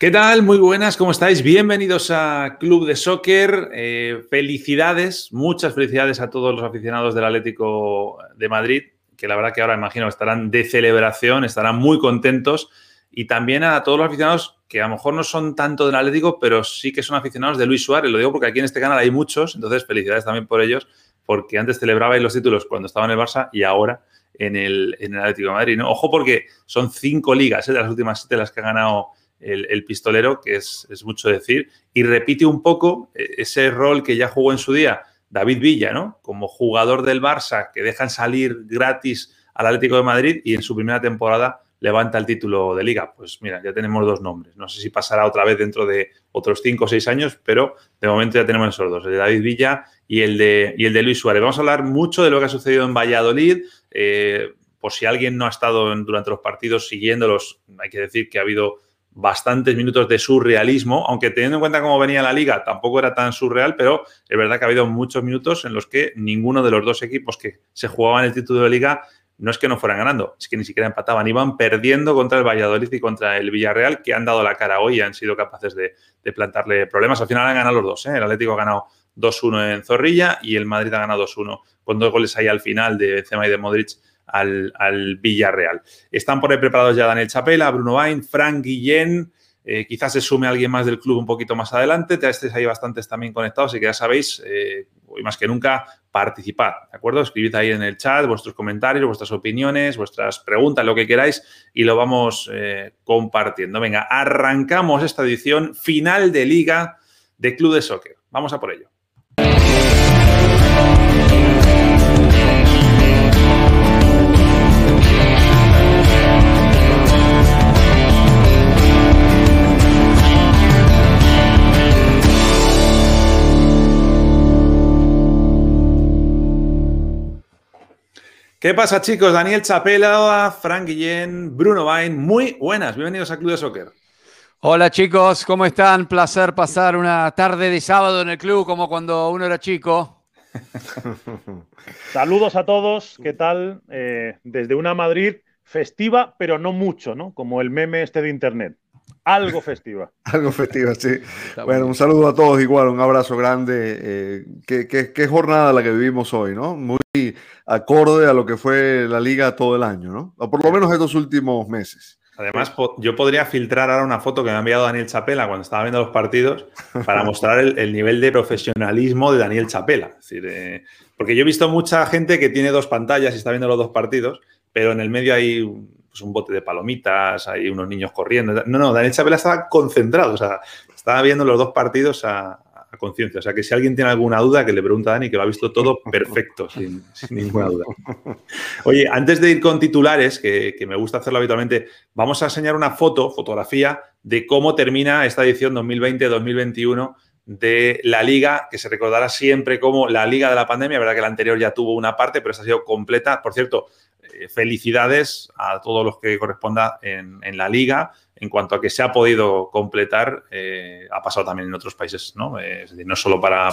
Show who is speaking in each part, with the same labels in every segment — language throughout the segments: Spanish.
Speaker 1: ¿Qué tal? Muy buenas, ¿cómo estáis? Bienvenidos a Club de Soccer. Eh, felicidades, muchas felicidades a todos los aficionados del Atlético de Madrid, que la verdad que ahora imagino estarán de celebración, estarán muy contentos. Y también a todos los aficionados que a lo mejor no son tanto del Atlético, pero sí que son aficionados de Luis Suárez. Lo digo porque aquí en este canal hay muchos, entonces felicidades también por ellos, porque antes celebrabais los títulos cuando estaba en el Barça y ahora en el, Atlético de Madrid. ¿no? Ojo porque son cinco ligas ¿eh? de las últimas siete las que ha ganado el, pistolero, que es, mucho decir, y repite un poco eh, ese rol que ya jugó en su día David Villa, ¿no? Como jugador del Barça que dejan salir gratis al Atlético de Madrid y en su primera temporada levanta el título de liga. Pues mira, ya tenemos dos nombres. No sé si pasará otra vez dentro de otros cinco o seis años, pero de momento ya tenemos esos dos, el de David Villa y el de, y el de Luis Suárez. Vamos a hablar mucho de lo que ha sucedido en Valladolid. Eh, por si alguien no ha estado durante los partidos siguiéndolos, hay que decir que ha habido bastantes minutos de surrealismo, aunque teniendo en cuenta cómo venía la liga tampoco era tan surreal, pero es verdad que ha habido muchos minutos en los que ninguno de los dos equipos que se jugaban el título de liga no es que no fueran ganando, es que ni siquiera empataban, iban perdiendo contra el Valladolid y contra el Villarreal, que han dado la cara hoy y han sido capaces de, plantarle problemas. Al final han ganado los dos, ¿eh? el Atlético ha ganado 2-1 en Zorrilla y el Madrid ha ganado 2-1 con dos goles ahí al final de Benzema y de Modric al, Villarreal. Están por ahí preparados ya Daniel Chapela, Bruno Bain, Frank Guillén. Eh, quizás se sume alguien más del club un poquito más adelante. Te estéis ahí bastantes también conectados, y que ya sabéis, eh, hoy más que nunca, participad, ¿de acuerdo? Escribid ahí en el chat vuestros comentarios, vuestras opiniones, vuestras preguntas, lo que queráis, y lo vamos eh, compartiendo. Venga, arrancamos esta edición final de Liga de Club de Soccer. Vamos a por ello. ¿Qué pasa, chicos? Daniel Chapela, Frank Guillén, Bruno Bain, muy buenas. Bienvenidos a Club de Soccer.
Speaker 2: Hola, chicos, ¿cómo están? Placer pasar una tarde de sábado en el club como cuando uno era chico.
Speaker 3: Saludos a todos, ¿qué tal? Eh, desde una Madrid festiva, pero no mucho, ¿no? Como el meme este de internet. Algo festiva.
Speaker 4: Algo festiva, sí. bueno, un saludo a todos igual, un abrazo grande. Eh, ¿qué, qué, jornada la que vivimos hoy, ¿no? Muy acorde a lo que fue la liga todo el año, ¿no? O por lo menos estos últimos meses.
Speaker 1: Además, yo podría filtrar ahora una foto que me ha enviado Daniel Chapela cuando estaba viendo los partidos para mostrar el, nivel de profesionalismo de Daniel Chapela. Es decir, eh, porque yo he visto mucha gente que tiene dos pantallas y está viendo los dos partidos, pero en el medio hay pues, un bote de palomitas, hay unos niños corriendo. No, no, Daniel Chapela estaba concentrado, o sea, estaba viendo los dos partidos a, a conciencia. O sea, que si alguien tiene alguna duda, que le pregunta a Dani, que lo ha visto todo perfecto, sin, ninguna duda. Oye, antes de ir con titulares, que, me gusta hacerlo habitualmente, vamos a enseñar una foto, fotografía, de cómo termina esta edición 2020-2021 de la liga, que se recordará siempre como la liga de la pandemia, verdad que la anterior ya tuvo una parte, pero esta ha sido completa. Por cierto, felicidades a todos los que corresponda en, la liga. En cuanto a que se ha podido completar, eh, ha pasado también en otros países, ¿no? Eh, es decir, no solo para,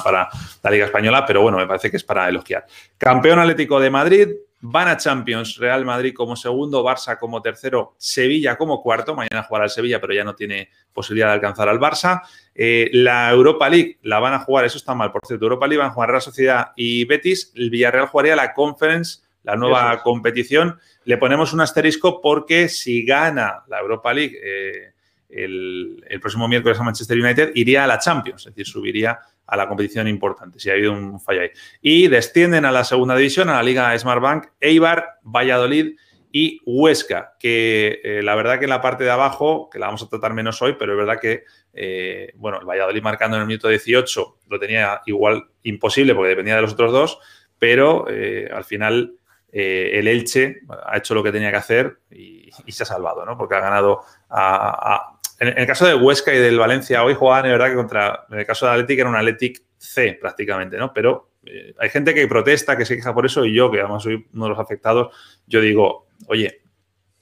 Speaker 1: la Liga Española, pero bueno, me parece que es para elogiar. Campeón Atlético de Madrid, van a Champions, Real Madrid como segundo, Barça como tercero, Sevilla como cuarto. Mañana jugará el Sevilla, pero ya no tiene posibilidad de alcanzar al Barça. la Europa League la van a jugar, eso está mal, por cierto. Europa League van a jugar Real Sociedad y Betis. El Villarreal jugaría la Conference la nueva competición. Le ponemos un asterisco porque si gana la Europa League eh, el, próximo miércoles a Manchester United, iría a la Champions, es decir, subiría a la competición importante, si ha habido un fallo ahí. Y descienden a la segunda división, a la Liga Smartbank, Eibar, Valladolid y Huesca, que eh, la verdad que en la parte de abajo, que la vamos a tratar menos hoy, pero es verdad que, eh, bueno, el Valladolid marcando en el minuto 18 lo tenía igual imposible porque dependía de los otros dos, pero al final eh, el Elche ha hecho lo que tenía que hacer y, se ha salvado, ¿no? Porque ha ganado a, en, el caso de Huesca y del Valencia, hoy jugaban, de verdad, que contra, en el caso de Atlético era un Athletic C prácticamente, ¿no? Pero eh, hay gente que protesta, que se queja por eso, y yo, que además soy uno de los afectados, yo digo, oye,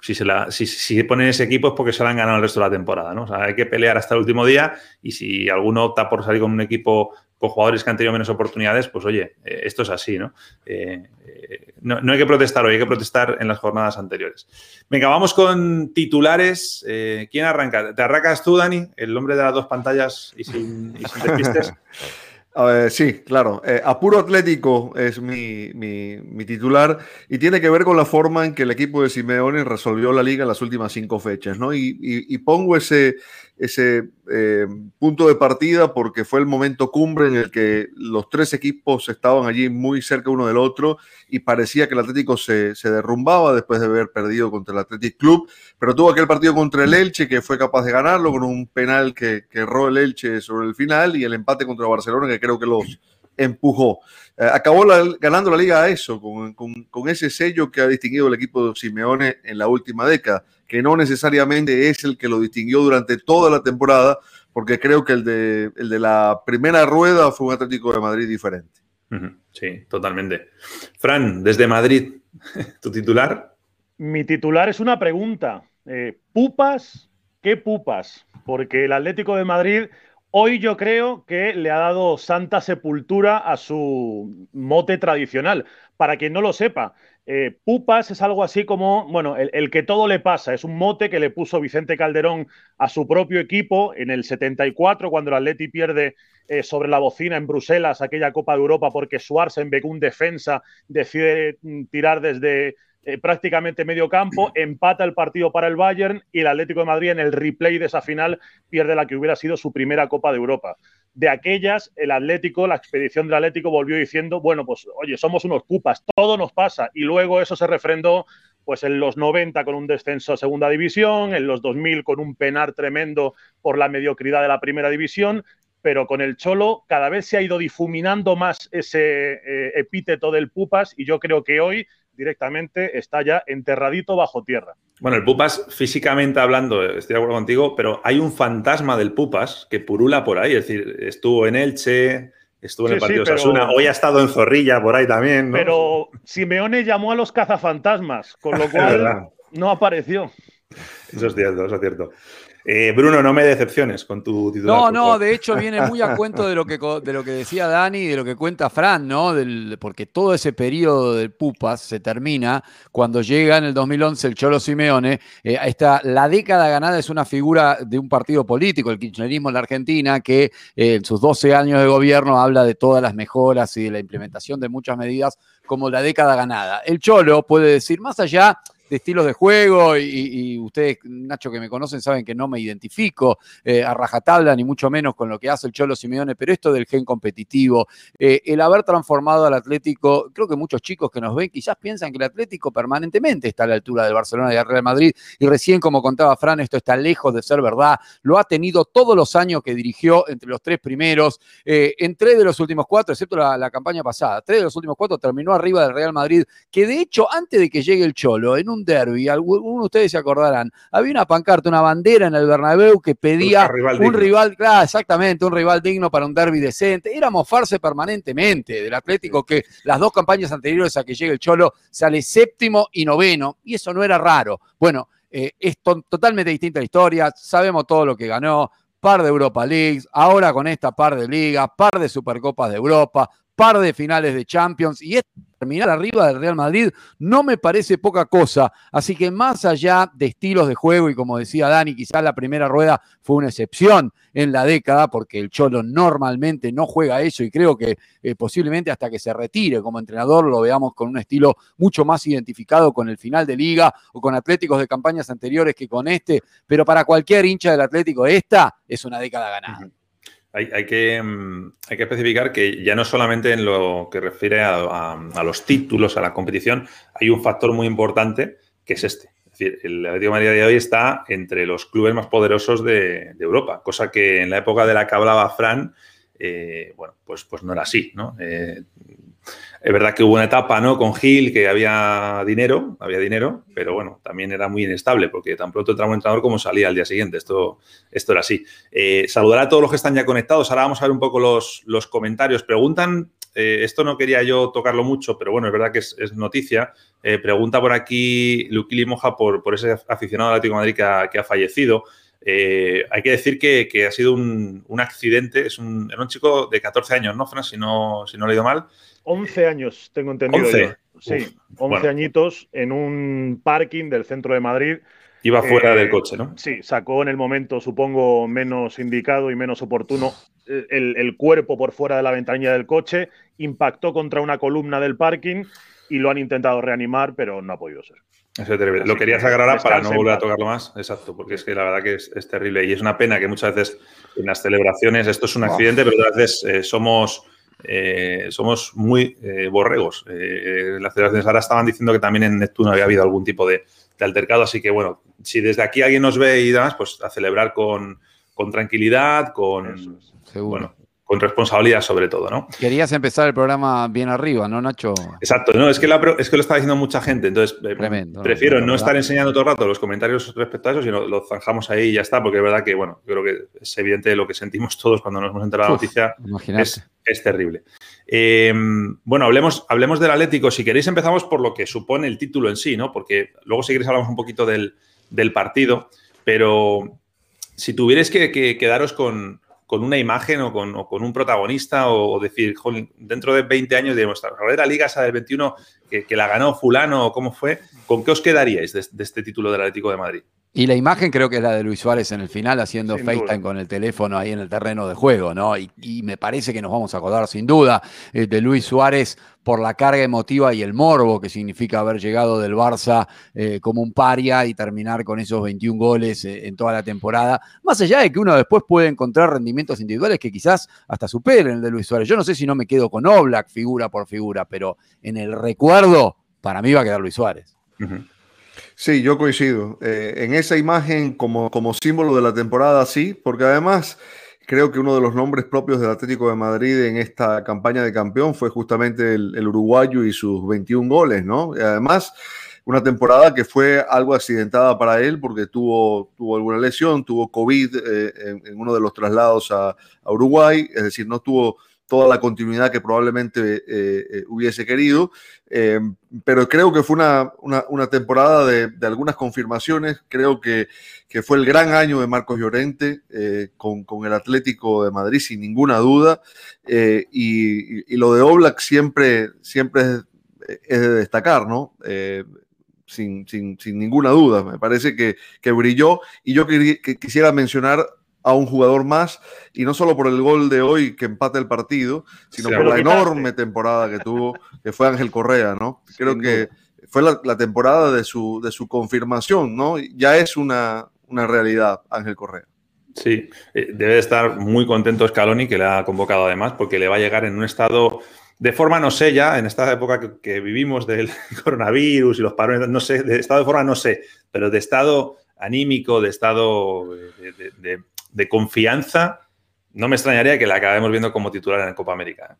Speaker 1: si se la, si ponen ese equipo es porque se la han ganado el resto de la temporada, ¿no? O sea, hay que pelear hasta el último día y si alguno opta por salir con un equipo con jugadores que han tenido menos oportunidades, pues oye, eh, esto es así, ¿no? Eh, eh, ¿no? ¿no? hay que protestar hoy, hay que protestar en las jornadas anteriores. Venga, vamos con titulares. ¿Quién arranca? ¿Te arrancas tú, Dani, el hombre de las dos pantallas y sin, y sin despistes?
Speaker 4: sí, claro. Eh, Apuro Atlético es mi, mi, titular y tiene que ver con la forma en que el equipo de Simeone resolvió la liga en las últimas cinco fechas, ¿no? Y, pongo ese, ese eh, punto de partida porque fue el momento cumbre en el que los tres equipos estaban allí muy cerca uno del otro y parecía que el Atlético se, se derrumbaba después de haber perdido contra el Athletic Club, pero tuvo aquel partido contra el Elche que fue capaz de ganarlo con un penal que, que erró el Elche sobre el final y el empate contra Barcelona que creo que los empujó. Eh, acabó ganando la liga a eso, con, con, con, ese sello que ha distinguido el equipo de Simeone en la última década, que no necesariamente es el que lo distinguió durante toda la temporada, porque creo que el de, el de la primera rueda fue un Atlético de Madrid diferente.
Speaker 1: Sí, totalmente. Fran, desde Madrid, ¿tu titular?
Speaker 3: Mi titular es una pregunta. Eh, ¿Pupas? ¿Qué pupas? Porque el Atlético de Madrid Hoy yo creo que le ha dado santa sepultura a su mote tradicional. Para quien no lo sepa, eh, Pupas es algo así como, bueno, el, que todo le pasa. Es un mote que le puso Vicente Calderón a su propio equipo en el 74, cuando el Atleti pierde eh, sobre la bocina en Bruselas aquella Copa de Europa porque Schwarzenbeck, un defensa, decide mm, tirar desde eh, prácticamente medio campo, empata el partido para el Bayern y el Atlético de Madrid en el replay de esa final pierde la que hubiera sido su primera Copa de Europa. De aquellas, el Atlético, la expedición del Atlético volvió diciendo, bueno, pues oye, somos unos cupas, todo nos pasa. Y luego eso se refrendó pues en los 90 con un descenso a segunda división, en los 2000 con un penar tremendo por la mediocridad de la primera división, pero con el Cholo cada vez se ha ido difuminando más ese eh, epíteto del Pupas y yo creo que hoy directamente está ya enterradito bajo tierra.
Speaker 1: Bueno, el Pupas, físicamente hablando, estoy de acuerdo contigo, pero hay un fantasma del Pupas que purula por ahí. Es decir, estuvo en Elche, estuvo en el partido de Sasuna, hoy ha estado en Zorrilla por ahí también. ¿no?
Speaker 3: Pero Simeone llamó a los cazafantasmas, con lo cual no apareció.
Speaker 1: Eso es cierto, eso es cierto. Eh, Bruno, no me decepciones con tu titular.
Speaker 2: No, no, de hecho viene muy a cuento de lo que, de lo que decía Dani y de lo que cuenta Fran, ¿no? Del, porque todo ese periodo del Pupas se termina cuando llega en el 2011 el Cholo Simeone. Eh, esta, la década ganada es una figura de un partido político, el kirchnerismo en la Argentina, que eh, en sus 12 años de gobierno habla de todas las mejoras y de la implementación de muchas medidas como la década ganada. El Cholo puede decir, más allá de estilos de juego y, ustedes, Nacho, que me conocen, saben que no me identifico eh, a rajatabla, ni mucho menos con lo que hace el Cholo Simeone, pero esto del gen competitivo, eh, el haber transformado al Atlético, creo que muchos chicos que nos ven quizás piensan que el Atlético permanentemente está a la altura del Barcelona y del Real Madrid, y recién, como contaba Fran, esto está lejos de ser verdad, lo ha tenido todos los años que dirigió entre los tres primeros, eh, en tres de los últimos cuatro, excepto la, la campaña pasada, tres de los últimos cuatro terminó arriba del Real Madrid, que de hecho, antes de que llegue el Cholo, en un derby, algunos de ustedes se acordarán, había una pancarta, una bandera en el Bernabéu que pedía un rival, claro, exactamente, un rival digno para un derby decente. Era mofarse permanentemente del Atlético que las dos campañas anteriores a que llegue el Cholo sale séptimo y noveno, y eso no era raro. Bueno, eh, es totalmente distinta la historia, sabemos todo lo que ganó, par de Europa Leagues, ahora con esta par de ligas, par de Supercopas de Europa, par de finales de Champions y terminar arriba del Real Madrid no me parece poca cosa. Así que más allá de estilos de juego y como decía Dani, quizás la primera rueda fue una excepción en la década porque el Cholo normalmente no juega eso y creo que eh, posiblemente hasta que se retire como entrenador lo veamos con un estilo mucho más identificado con el final de liga o con Atléticos de campañas anteriores que con este, pero para cualquier hincha del Atlético esta es una década ganada.
Speaker 1: Hay, que, mm, hay, que, especificar que ya no solamente en lo que refiere a, los títulos, a la competición, hay un factor muy importante que es este. Es decir, el Atlético de Madrid de hoy está entre los clubes más poderosos de, Europa, cosa que en la época de la que hablaba Fran, eh, bueno, pues, pues no era así, ¿no? Eh, es verdad que hubo una etapa, ¿no? Con Gil que había dinero, había dinero, pero bueno, también era muy inestable porque tan pronto entraba un entrenador como salía al día siguiente. Esto, esto era así. Eh, saludar a todos los que están ya conectados. Ahora vamos a ver un poco los, comentarios. Preguntan eh, esto no quería yo tocarlo mucho, pero bueno, es verdad que es, noticia. Eh, pregunta por aquí Luquili Moja por, ese aficionado Atlético de Madrid que ha, fallecido. hay que decir que, ha sido un, accidente, es un, era un chico de 14 años, ¿no, Fran? Si no, si no he leído mal.
Speaker 3: 11 años, tengo entendido. 11. Sí, 11 añitos en un parking del centro de Madrid.
Speaker 1: Iba fuera del coche, ¿no?
Speaker 3: Sí, sacó en el momento, supongo, menos indicado y menos oportuno el, cuerpo por fuera de la ventanilla del coche, impactó contra una columna del parking y lo han intentado reanimar, pero no ha podido ser.
Speaker 1: Eso es terrible. lo quería sacar ahora para no volver a tocarlo más. Exacto, porque es que la verdad que es, terrible. Y es una pena que muchas veces en las celebraciones, esto es un accidente, pero a veces eh, somos, eh, somos muy eh, borregos. las celebraciones ahora estaban diciendo que también en Neptuno había habido algún tipo de, altercado. Así que bueno, si desde aquí alguien nos ve y demás, pues a celebrar con, tranquilidad, con, bueno, con responsabilidad sobre todo, ¿no?
Speaker 2: Querías empezar el programa bien arriba, ¿no, Nacho?
Speaker 1: Exacto, no, es que, es que lo está diciendo mucha gente, entonces eh, prefiero no, estar enseñando todo el rato los comentarios respecto a eso, sino lo zanjamos ahí y ya está, porque es verdad que, bueno, creo que es evidente lo que sentimos todos cuando nos hemos enterado de la noticia, es, es, terrible. Em, bueno, hablemos, hablemos del Atlético, si queréis empezamos por lo que supone el título en sí, ¿no? Porque luego si queréis hablamos un poquito del, partido, pero si tuvierais que quedaros con con una imagen o con, un protagonista o, decir, dentro de 20 años de la Liga esa del 21 que, la ganó fulano o cómo fue, ¿con qué os quedaríais de, este título del Atlético de Madrid?
Speaker 2: Y la imagen creo que es la de Luis Suárez en el final haciendo FaceTime con el teléfono ahí en el terreno de juego, ¿no? Y, me parece que nos vamos a acordar sin duda eh, de Luis Suárez por la carga emotiva y el morbo que significa haber llegado del Barça eh, como un paria y terminar con esos 21 goles eh, en toda la temporada. Más allá de que uno después puede encontrar rendimientos individuales que quizás hasta superen el de Luis Suárez. Yo no sé si no me quedo con Oblak figura por figura, pero en el recuerdo para mí va a quedar Luis Suárez.
Speaker 4: Sí, yo coincido. Eh, en esa imagen como, como símbolo de la temporada, sí, porque además creo que uno de los nombres propios del Atlético de Madrid en esta campaña de campeón fue justamente el, uruguayo y sus 21 goles, ¿no? Además, una temporada que fue algo accidentada para él porque tuvo, tuvo alguna lesión, tuvo COVID eh, en, uno de los traslados a, a Uruguay, es decir, no tuvo toda la continuidad que probablemente eh, eh, hubiese querido. Eh, pero creo que fue una, una, temporada de, algunas confirmaciones. Creo que, que, fue el gran año de Marcos Llorente con, con, el Atlético de Madrid, sin ninguna duda. Y, y, lo de Oblak siempre, siempre es, de destacar, ¿no? Sin, sin, sin, ninguna duda. Me parece que, que brilló. Y yo quisiera mencionar a un jugador más, y no solo por el gol de hoy que empate el partido, sino por la enorme temporada que tuvo, que fue Ángel Correa, ¿no? Creo que fue la, temporada de su, de su confirmación, ¿no? Ya es una, una realidad Ángel Correa.
Speaker 1: Sí, eh, debe estar muy contento Scaloni, que le ha convocado además, porque le va a llegar en un estado de forma, no sé ya, en esta época que, vivimos del coronavirus y los parones, no sé, de estado de forma no sé, pero de estado anímico, de estado de, de confianza, no me extrañaría que la acabemos viendo como titular en la Copa América.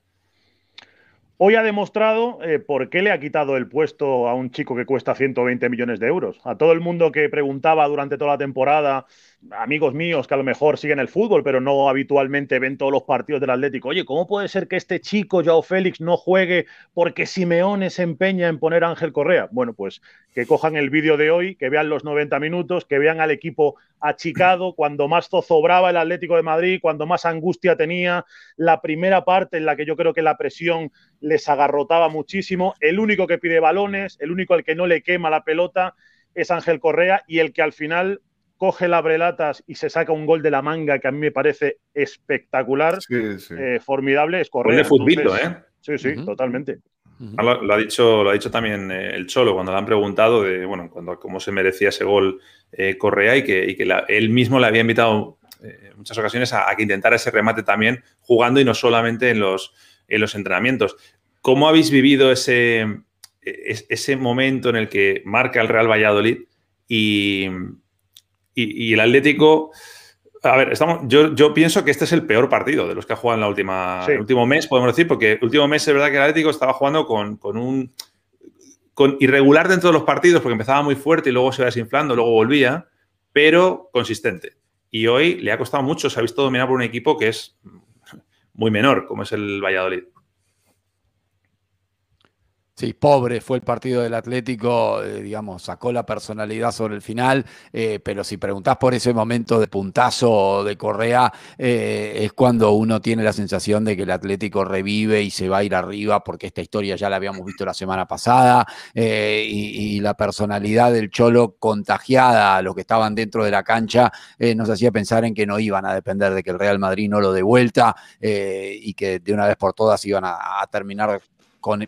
Speaker 3: Hoy ha demostrado eh, por qué le ha quitado el puesto a un chico que cuesta 120 millones de euros. A todo el mundo que preguntaba durante toda la temporada amigos míos que a lo mejor siguen el fútbol, pero no habitualmente ven todos los partidos del Atlético. Oye, ¿cómo puede ser que este chico, Joao Félix, no juegue porque Simeone se empeña en poner a Ángel Correa? Bueno, pues que cojan el vídeo de hoy, que vean los 90 minutos, que vean al equipo achicado, cuando más zozobraba el Atlético de Madrid, cuando más angustia tenía, la primera parte en la que yo creo que la presión les agarrotaba muchísimo, el único que pide balones, el único al que no le quema la pelota es Ángel Correa y el que al final coge la brelatas y se saca un gol de la manga que a mí me parece espectacular, eh, formidable, es correr.
Speaker 1: de futbito, ¿eh?
Speaker 3: Sí, sí, totalmente.
Speaker 1: lo, ha dicho, lo ha dicho también eh, el Cholo cuando le han preguntado de bueno, cuando, cómo se merecía ese gol eh, Correa y que, que él mismo le había invitado en muchas ocasiones a, que intentara ese remate también jugando y no solamente en los, en los entrenamientos. ¿Cómo habéis vivido ese, ese momento en el que marca el Real Valladolid y, y, el Atlético, a ver, estamos, yo, yo, pienso que este es el peor partido de los que ha jugado en la última, el último mes, podemos decir, porque el último mes es verdad que el Atlético estaba jugando con, un con irregular dentro de los partidos, porque empezaba muy fuerte y luego se iba desinflando, luego volvía, pero consistente. Y hoy le ha costado mucho, se ha visto dominar por un equipo que es muy menor, como es el Valladolid.
Speaker 2: Sí, pobre fue el partido del Atlético, eh, digamos, sacó la personalidad sobre el final, eh, pero si preguntás por ese momento de puntazo de Correa, eh, es cuando uno tiene la sensación de que el Atlético revive y se va a ir arriba, porque esta historia ya la habíamos visto la semana pasada, y, la personalidad del Cholo contagiada a los que estaban dentro de la cancha nos hacía pensar en que no iban a depender de que el Real Madrid no lo dé vuelta y que de una vez por todas iban a, terminar con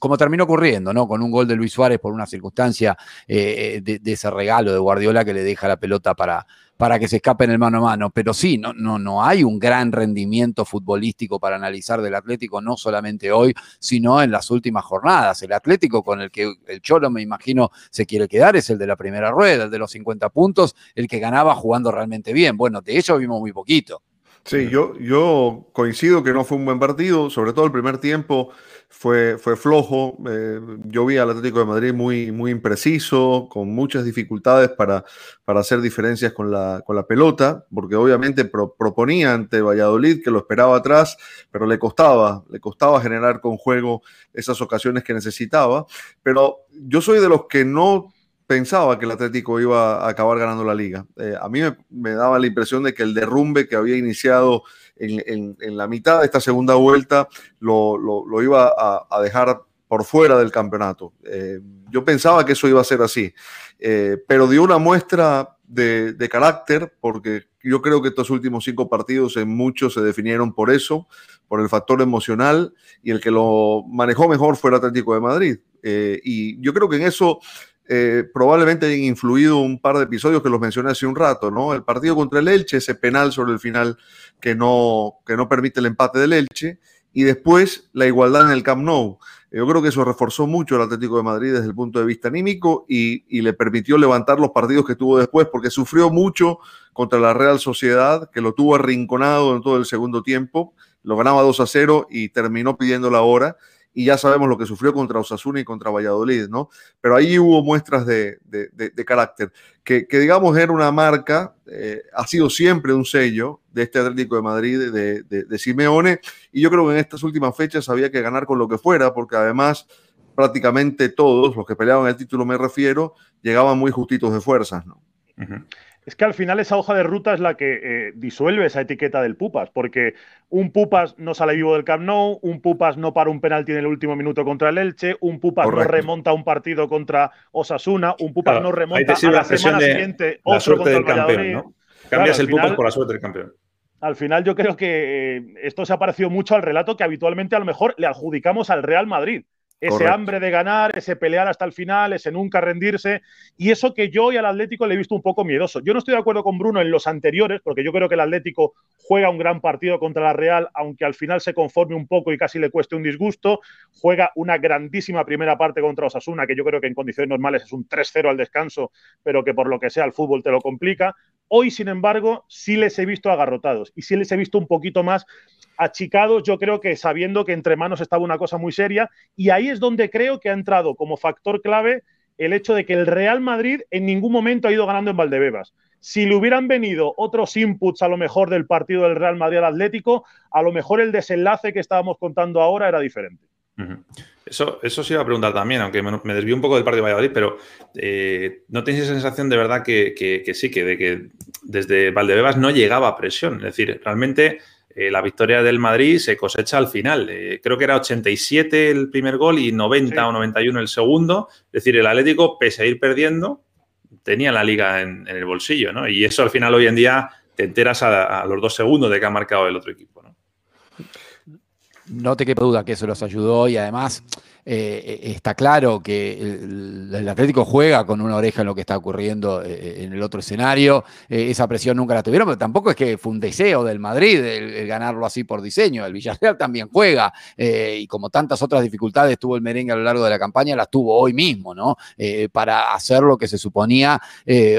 Speaker 2: como terminó ocurriendo, ¿no? Con un gol de Luis Suárez por una circunstancia eh, de, ese regalo de Guardiola que le deja la pelota para, para que se escape en el mano a mano. Pero sí, no, no, no hay un gran rendimiento futbolístico para analizar del Atlético, no solamente hoy, sino en las últimas jornadas. El Atlético con el que el Cholo, me imagino, se quiere quedar es el de la primera rueda, el de los 50 puntos, el que ganaba jugando realmente bien. Bueno, de ello vimos muy poquito.
Speaker 4: Sí, yo, yo coincido que no fue un buen partido, sobre todo el primer tiempo fue, fue flojo. Eh, yo vi al Atlético de Madrid muy, muy impreciso, con muchas dificultades para, para hacer diferencias con la, con la pelota, porque obviamente proponía ante Valladolid que lo esperaba atrás, pero le costaba, le costaba generar con juego esas ocasiones que necesitaba. Pero yo soy de los que no pensaba que el Atlético iba a acabar ganando la liga. Eh, a mí me, daba la impresión de que el derrumbe que había iniciado en, la mitad de esta segunda vuelta lo, iba a, dejar por fuera del campeonato. Eh, yo pensaba que eso iba a ser así, eh, pero dio una muestra de, de, carácter, porque yo creo que estos últimos cinco partidos en muchos se definieron por eso, por el factor emocional, y el que lo manejó mejor fue el Atlético de Madrid. y yo creo que en eso eh, probablemente influido un par de episodios que los mencioné hace un rato, ¿no? El partido contra el Elche, ese penal sobre el final que no, que no permite el empate del Elche, y después la igualdad en el Camp Nou. Yo creo que eso reforzó mucho el Atlético de Madrid desde el punto de vista anímico y, y, le permitió levantar los partidos que tuvo después, porque sufrió mucho contra la Real Sociedad, que lo tuvo arrinconado en todo el segundo tiempo, lo ganaba 2 a 0 y terminó pidiendo la hora y ya sabemos lo que sufrió contra Osasuna y contra Valladolid, ¿no? Pero ahí hubo muestras de, carácter, que, digamos era una marca, eh, ha sido siempre un sello de este Atlético de Madrid, de, Simeone, y yo creo que en estas últimas fechas había que ganar con lo que fuera, porque además prácticamente todos, los que peleaban el título me refiero, llegaban muy justitos de fuerzas, ¿no?
Speaker 3: Es que al final esa hoja de ruta es la que eh, disuelve esa etiqueta del Pupas, porque un Pupas no sale vivo del Camp Nou, un Pupas no para un penalti en el último minuto contra el Elche, un Pupas no remonta un partido contra Osasuna, un Pupas no remonta a la, semana siguiente
Speaker 1: otro contra el campeón, ¿no? Cambias el Pupas por la suerte del campeón.
Speaker 3: Al final yo creo que eh, esto se ha parecido mucho al relato que habitualmente a lo mejor le adjudicamos al Real Madrid ese hambre de ganar, ese pelear hasta el final, ese nunca rendirse. Y eso que yo y al Atlético le he visto un poco miedoso. Yo no estoy de acuerdo con Bruno en los anteriores, porque yo creo que el Atlético juega un gran partido contra la Real, aunque al final se conforme un poco y casi le cueste un disgusto. Juega una grandísima primera parte contra Osasuna, que yo creo que en condiciones normales es un 3-0 al descanso, pero que por lo que sea el fútbol te lo complica. Hoy, sin embargo, sí les he visto agarrotados y sí les he visto un poquito más achicados, yo creo que sabiendo que entre manos estaba una cosa muy seria, y ahí es donde creo que ha entrado como factor clave el hecho de que el Real Madrid en ningún momento ha ido ganando en Valdebebas. Si le hubieran venido otros inputs a lo mejor del partido del Real Madrid al Atlético, a lo mejor el desenlace que estábamos contando ahora era diferente.
Speaker 1: Eso, eso sí iba a preguntar también, aunque me, desvío un poco del partido de Valladolid, pero eh, ¿no tenéis esa sensación de verdad que, sí, que, que desde Valdebebas no llegaba presión? Es decir, realmente eh, la victoria del Madrid se cosecha al final. Eh, creo que era 87 el primer gol y 90 o 91 el segundo. Es decir, el Atlético, pese a ir perdiendo, tenía la liga en, el bolsillo, ¿no? Y eso al final hoy en día te enteras a, los dos segundos de que ha marcado el otro equipo, ¿no?
Speaker 2: No te quepa duda que eso los ayudó y además eh, eh, está claro que el, Atlético juega con una oreja en lo que está ocurriendo eh, en el otro escenario. esa presión nunca la tuvieron, pero tampoco es que fue un deseo del Madrid el, ganarlo así por diseño. El Villarreal también juega y como tantas otras dificultades tuvo el merengue a lo largo de la campaña, las tuvo hoy mismo, ¿no? para hacer lo que se suponía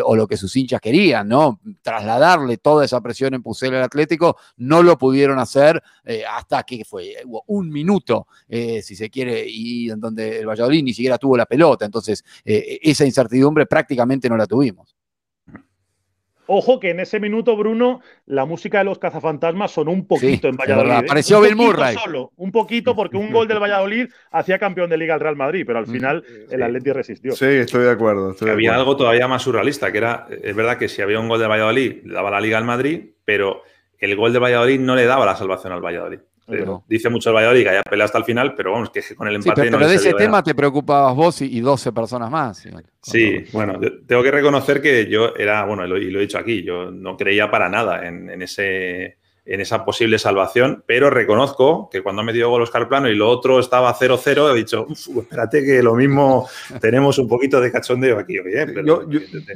Speaker 2: o lo que sus hinchas querían, ¿no? Trasladarle toda esa presión en Pusel al Atlético, no lo pudieron hacer hasta que fue un minuto, si se quiere, y en donde el Valladolid ni siquiera tuvo la pelota. Entonces, eh, esa incertidumbre prácticamente no la tuvimos.
Speaker 3: Ojo que en ese minuto, Bruno, la música de los cazafantasmas sonó un poquito en Valladolid. ¿eh?
Speaker 2: Apareció
Speaker 3: un
Speaker 2: Bill Murray.
Speaker 3: Solo, un poquito, porque un gol del Valladolid hacía campeón de liga al Real Madrid, pero al mm. final el Atleti resistió.
Speaker 4: Sí, estoy de acuerdo.
Speaker 1: había algo todavía más surrealista, que era, es verdad que si había un gol del Valladolid, le daba la liga al Madrid, pero el gol del Valladolid no le daba la salvación al Valladolid. Dice mucho el Valladolid que haya peleado hasta el final, pero vamos, que con el empate
Speaker 2: pero, de ese tema te preocupabas vos y, 12 personas más.
Speaker 1: Sí, bueno, tengo que reconocer que yo era, bueno, y lo he dicho aquí, yo no creía para nada en ese en esa posible salvación, pero reconozco que cuando ha metido gol Oscar Plano y lo otro estaba 0-0, he dicho, espérate que lo mismo tenemos un poquito de cachondeo aquí hoy. ¿eh?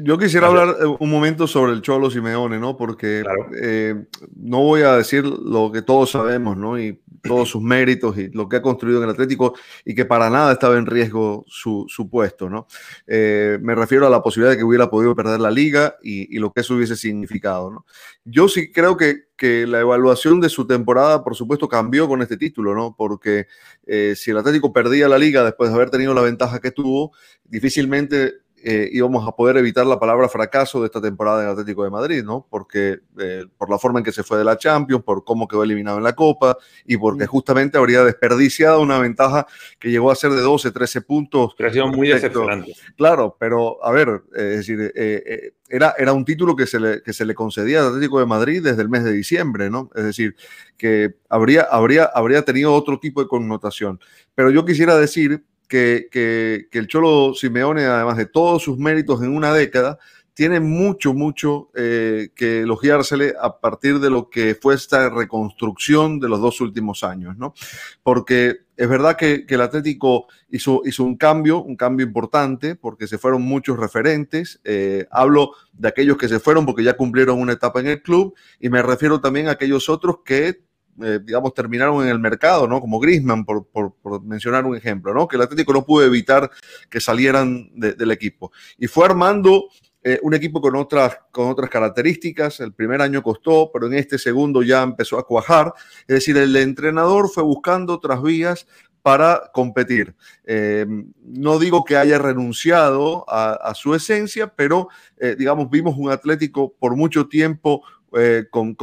Speaker 4: yo, quisiera hablar eh, un momento sobre el Cholo Simeone, ¿no? Porque eh, no voy a decir lo que todos sabemos, ¿no? Y todos sus méritos y lo que ha construido en el Atlético y que para nada estaba en riesgo su, puesto, ¿no? me refiero a la posibilidad de que hubiera podido perder la liga y, y lo que eso hubiese significado, ¿no? Yo sí creo que que la evaluación de su temporada, por supuesto, cambió con este título, ¿no? Porque eh, si el Atlético perdía la liga después de haber tenido la ventaja que tuvo, difícilmente eh, íbamos a poder evitar la palabra fracaso de esta temporada en Atlético de Madrid, ¿no? Porque eh, por la forma en que se fue de la Champions, por cómo quedó eliminado en la Copa y porque justamente habría desperdiciado una ventaja que llegó a ser de 12, 13 puntos.
Speaker 1: Pero ha sido muy decepcionante.
Speaker 4: Claro, pero a ver, es decir, eh, era, era un título que se, le, que se le concedía al Atlético de Madrid desde el mes de diciembre, ¿no? Es decir, que habría, habría, habría tenido otro tipo de connotación. Pero yo quisiera decir que, el Cholo Simeone, además de todos sus méritos en una década, tiene mucho, mucho eh, que elogiársele a partir de lo que fue esta reconstrucción de los dos últimos años, ¿no? Porque es verdad que, el Atlético hizo, hizo, un cambio, un cambio importante, porque se fueron muchos referentes. Eh, hablo de aquellos que se fueron porque ya cumplieron una etapa en el club y me refiero también a aquellos otros que eh, digamos, terminaron en el mercado, ¿no? Como Grisman, por, mencionar un ejemplo, ¿no? Que el Atlético no pudo evitar que salieran del equipo. Y fue armando eh, un equipo con otras, con otras características. El primer año costó, pero en este segundo ya empezó a cuajar. Es decir, el entrenador fue buscando otras vías para competir. Eh, no digo que haya renunciado a, su esencia, pero digamos, vimos un Atlético por mucho tiempo eh, con,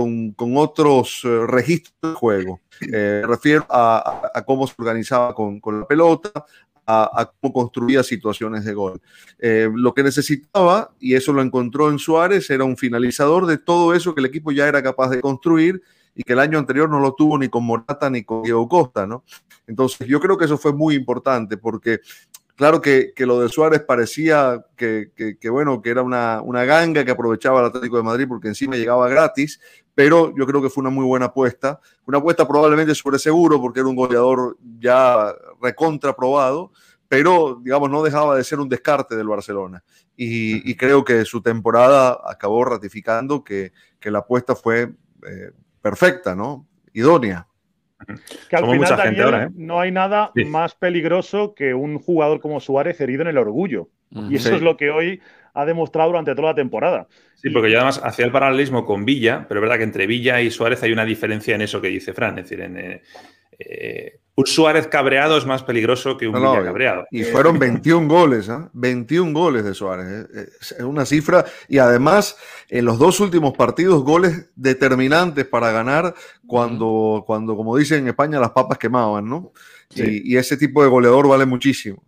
Speaker 4: otros eh, registros de juego. Eh, me refiero a, cómo se organizaba con, la pelota, a, cómo construía situaciones de gol. lo que necesitaba, y eso lo encontró en Suárez, era un finalizador de todo eso que el equipo ya era capaz de construir y que el año anterior no lo tuvo ni con Morata ni con Diego Costa, ¿no? Entonces, yo creo que eso fue muy importante porque Claro que, lo de Suárez parecía que, bueno, que era una, ganga que aprovechaba el Atlético de Madrid porque encima llegaba gratis, pero yo creo que fue una muy buena apuesta. Una apuesta probablemente sobre seguro porque era un goleador ya recontraprobado, pero digamos no dejaba de ser un descarte del Barcelona. Y, creo que su temporada acabó ratificando que, la apuesta fue eh, perfecta, ¿no? Idónea.
Speaker 3: Que al final, ¿eh? no hay nada más peligroso que un jugador como Suárez herido en el orgullo. Y eso es lo que hoy ha demostrado durante toda la temporada.
Speaker 1: Sí, porque yo además hacía el paralelismo con Villa, pero es verdad que entre Villa y Suárez hay una diferencia en eso que dice Fran. Es decir, en, eh, eh, un Suárez cabreado es más peligroso que un Villa cabreado.
Speaker 4: Y fueron 21 goles, ¿eh? 21 goles de Suárez. ¿eh? Es una cifra. Y además, en los dos últimos partidos, goles determinantes para ganar cuando, cuando como dicen en España, las papas quemaban, ¿no? Y, ese tipo de goleador vale muchísimo.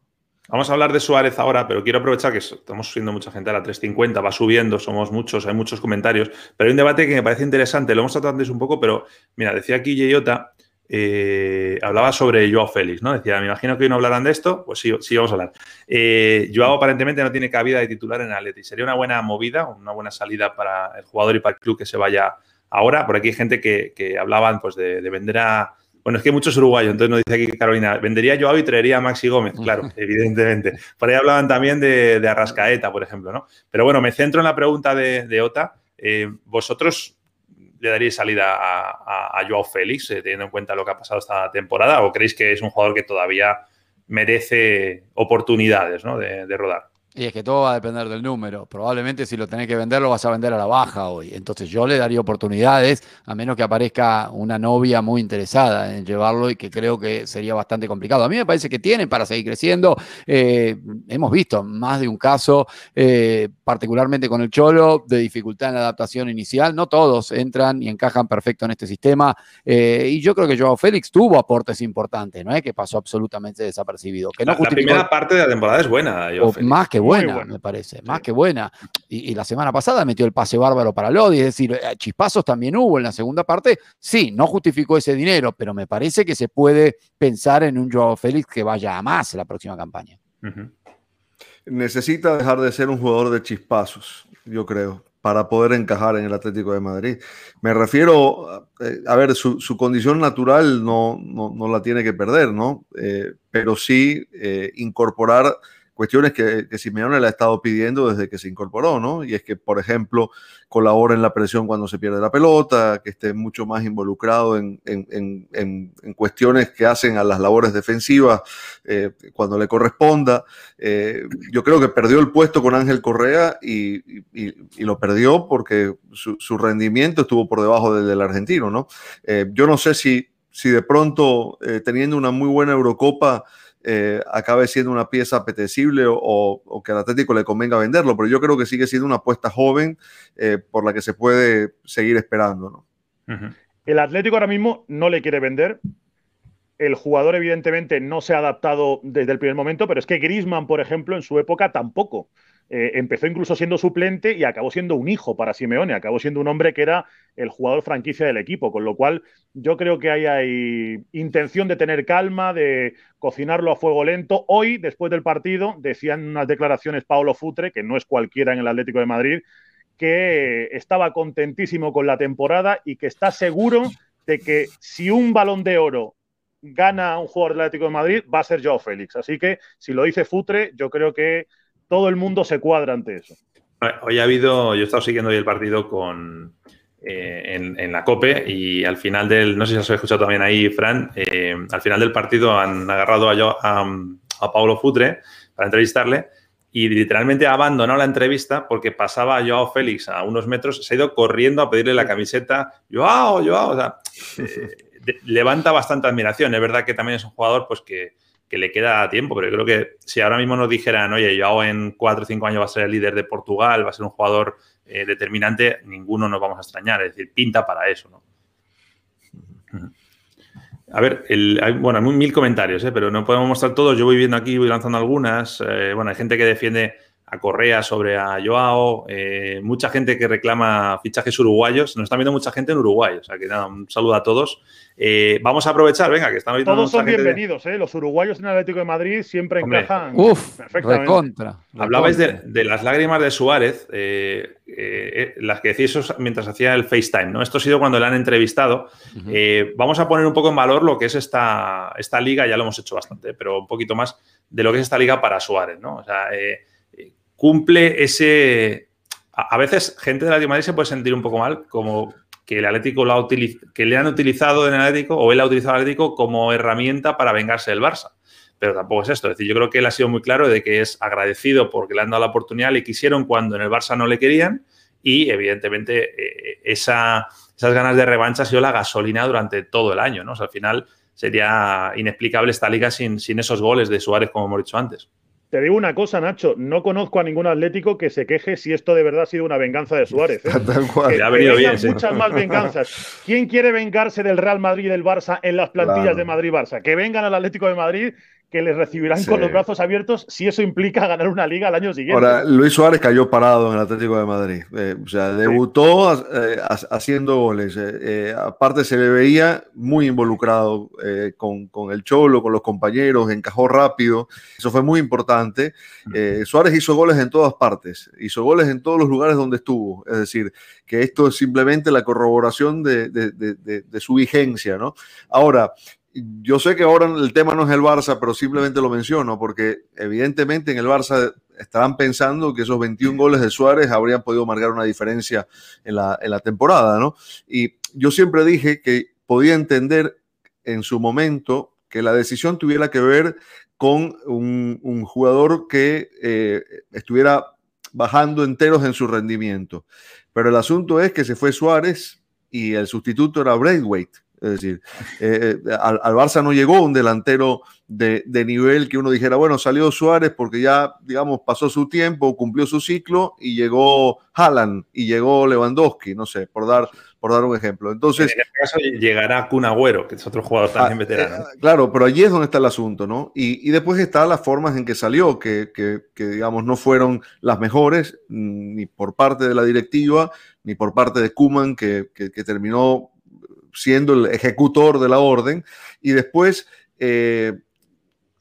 Speaker 1: Vamos a hablar de Suárez ahora, pero quiero aprovechar que estamos subiendo mucha gente a la 350, va subiendo, somos muchos, hay muchos comentarios, pero hay un debate que me parece interesante, lo hemos tratado antes un poco, pero mira, decía aquí Yeyota eh, hablaba sobre Joao Félix, ¿no? Decía, me imagino que hoy no hablarán de esto, pues sí, sí vamos a hablar. Eh, Joao aparentemente no tiene cabida de titular en Atleti. Sería una buena movida, una buena salida para el jugador y para el club que se vaya ahora. Por aquí hay gente que, hablaban pues, de, vender a... Bueno, es que hay muchos uruguayos, entonces nos dice aquí Carolina, vendería Joao y traería a Maxi Gómez, claro, evidentemente. Por ahí hablaban también de, Arrascaeta, por ejemplo, ¿no? Pero bueno, me centro en la pregunta de, Ota. Eh, vosotros le daríais salida a, Joao Félix, eh, teniendo en cuenta lo que ha pasado esta temporada? ¿O creéis que es un jugador que todavía merece oportunidades de, rodar?
Speaker 2: Y es que todo va a depender del número. Probablemente si lo tenés que vender, lo vas a vender a la baja hoy. Entonces yo le daría oportunidades, a menos que aparezca una novia muy interesada en llevarlo y que creo que sería bastante complicado. A mí me parece que tienen para seguir creciendo. Eh, hemos visto más de un caso, eh, particularmente con el Cholo, de dificultad en la adaptación inicial. No todos entran y encajan perfecto en este sistema. Eh, y yo creo que Joao Félix tuvo aportes importantes, no es que pasó absolutamente desapercibido. Que
Speaker 1: no la, primera parte de la temporada es buena.
Speaker 2: Más que buena, me parece, más que buena. Y, la semana pasada metió el pase bárbaro para Lodi, es decir, eh, chispazos también hubo en la segunda parte. Sí, no justificó ese dinero, pero me parece que se puede pensar en un Joao Félix que vaya a más la próxima campaña.
Speaker 4: Necesita dejar de ser un jugador de chispazos, yo creo para poder encajar en el Atlético de Madrid. Me refiero, eh, a ver, su, condición natural no, no, la tiene que perder, ¿no? Eh, pero sí incorporar cuestiones que, que Simeone le ha estado pidiendo desde que se incorporó, ¿no? Y es que, por ejemplo, colabore en la presión cuando se pierde la pelota, que esté mucho más involucrado en, en, en, cuestiones que hacen a las labores defensivas eh, cuando le corresponda. Eh, yo creo que perdió el puesto con Ángel Correa y, y, lo perdió porque su, su, rendimiento estuvo por debajo del, argentino, ¿no? Eh, yo no sé si, si de pronto, teniendo una muy buena Eurocopa, eh, acabe siendo una pieza apetecible o, que al Atlético le convenga venderlo, pero yo creo que sigue siendo una apuesta joven eh, por la que se puede seguir esperando.
Speaker 3: El Atlético ahora mismo no le quiere vender. El jugador, evidentemente, no se ha adaptado desde el primer momento, pero es que Grisman, por ejemplo, en su época tampoco. Eh, empezó incluso siendo suplente y acabó siendo un hijo para Simeone, acabó siendo un hombre que era el jugador franquicia del equipo, con lo cual yo creo que hay, intención de tener calma, de cocinarlo a fuego lento. Hoy, después del partido, decían unas declaraciones Paolo Futre, que no es cualquiera en el Atlético de Madrid, que estaba contentísimo con la temporada y que está seguro de que si un balón de oro gana un jugador del Atlético de Madrid, va a ser Joao Félix. Así que si lo dice Futre, yo creo que todo el mundo se cuadra ante eso.
Speaker 1: Hoy ha habido, yo he estado siguiendo hoy el partido con, eh, en, la COPE y al final del, no sé si has escuchado también ahí, Fran, eh, al final del partido han agarrado a, a, a Paulo Futre para entrevistarle y literalmente ha abandonado la entrevista porque pasaba a Joao Félix a unos metros, se ha ido corriendo a pedirle la camiseta, Joao, Joao, o sea, eh, levanta bastante admiración. Es verdad que también es un jugador pues que, que le queda tiempo, pero yo creo que si ahora mismo nos dijeran, oye, yo en cuatro o cinco años va a ser el líder de Portugal, va a ser un jugador eh, determinante, ninguno nos vamos a extrañar, es decir, pinta para eso, ¿no? A ver, hay, bueno, hay mil comentarios, ¿eh? pero no podemos mostrar todos. Yo voy viendo aquí, voy lanzando algunas. Eh, bueno, hay gente que defiende a Correa sobre a Joao, mucha gente que reclama fichajes uruguayos. Nos está viendo mucha gente en Uruguay, o sea que nada, un saludo a todos. Eh, vamos a aprovechar, venga, que están
Speaker 3: Todos son bienvenidos, ¿eh? Los uruguayos en Atlético de Madrid siempre encajan.
Speaker 2: Uf, recontra.
Speaker 1: Hablabais de, las lágrimas de Suárez, eh, eh, las que decís mientras hacía el FaceTime, ¿no? Esto ha sido cuando le han entrevistado. vamos a poner un poco en valor lo que es esta, esta liga, ya lo hemos hecho bastante, pero un poquito más de lo que es esta liga para Suárez, ¿no? O sea, cumple ese. A, veces, gente de la de Madrid se puede sentir un poco mal, como que el Atlético lo ha que le han utilizado en el Atlético o él ha utilizado al Atlético como herramienta para vengarse del Barça. Pero tampoco es esto. Es decir, yo creo que él ha sido muy claro de que es agradecido porque le han dado la oportunidad, le quisieron cuando en el Barça no le querían y evidentemente eh, esa, esas ganas de revancha ha sido la gasolina durante todo el año. ¿no? al final sería inexplicable esta liga sin, sin esos goles de Suárez, como hemos dicho antes.
Speaker 3: Te digo una cosa, Nacho, no conozco a ningún atlético que se queje si esto de verdad ha sido una venganza de Suárez. ¿eh?
Speaker 1: Que, ha venido bien,
Speaker 3: muchas más venganzas. ¿Quién quiere vengarse del Real Madrid y del Barça en las plantillas de Madrid-Barça? Que vengan al Atlético de Madrid que les recibirán con los brazos abiertos si eso implica ganar una liga al año siguiente.
Speaker 4: Ahora, Luis Suárez cayó parado en el Atlético de Madrid. Eh, o sea, debutó eh, haciendo goles. Eh, aparte, se le veía muy involucrado con, con, el Cholo, con los compañeros, encajó rápido. Eso fue muy importante. Suárez hizo goles en todas partes, hizo goles en todos los lugares donde estuvo. Es decir, que esto es simplemente la corroboración de, de, de, de su vigencia, ¿no? Ahora, yo sé que ahora el tema no es el Barça, pero simplemente lo menciono porque evidentemente en el Barça estarán pensando que esos 21 goles de Suárez habrían podido marcar una diferencia en la, en la temporada, ¿no? Y yo siempre dije que podía entender en su momento que la decisión tuviera que ver con un, jugador que eh, estuviera bajando enteros en su rendimiento. Pero el asunto es que se fue Suárez y el sustituto era Braithwaite. Es decir, eh, eh, al, Barça no llegó un delantero de, nivel que uno dijera, bueno, salió Suárez porque ya, digamos, pasó su tiempo, cumplió su ciclo y llegó Haaland y llegó Lewandowski, no sé, por dar, por dar un ejemplo. Entonces,
Speaker 1: en este caso llegará Kun Agüero, que es otro jugador ah, también veterano.
Speaker 4: Eh, claro, pero allí es donde está el asunto, ¿no? Y, después están las formas en que salió, que, digamos no fueron las mejores, mm, ni por parte de la directiva, ni por parte de Kuman, que, que terminó siendo el ejecutor de la orden, y después eh,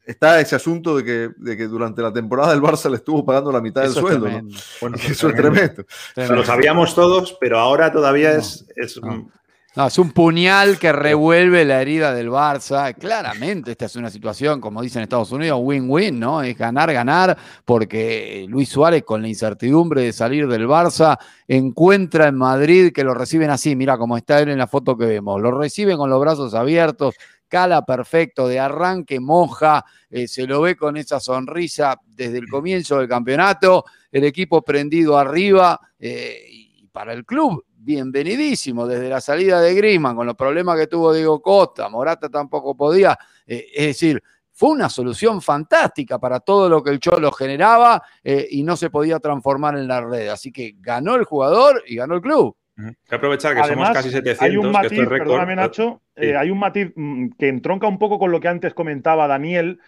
Speaker 4: está ese asunto de que, de que, durante la temporada del Barça le estuvo pagando la mitad del sueldo.
Speaker 1: eso, es tremendo. Lo sabíamos todos, pero ahora todavía es,
Speaker 2: no, es un puñal que revuelve la herida del Barça. Claramente, esta es una situación, como dicen Estados Unidos, win-win, ¿no? Es ganar, ganar, porque Luis Suárez, con la incertidumbre de salir del Barça, encuentra en Madrid que lo reciben así. Mira cómo está él en la foto que vemos. Lo reciben con los brazos abiertos, cala perfecto, de arranque, moja, eh, se lo ve con esa sonrisa desde el comienzo del campeonato, el equipo prendido arriba. Eh, y para el club bienvenidísimo desde la salida de Griezmann, con los problemas que tuvo Diego Costa, Morata tampoco podía, eh, es decir, fue una solución fantástica para todo lo que el Cholo generaba eh, y no se podía transformar en la red. Así que ganó el jugador y ganó el club.
Speaker 1: Hay que aprovechar que somos casi 700. Hay un
Speaker 3: matiz, perdóname Nacho, eh, hay un matiz que entronca un poco con lo que antes comentaba Daniel.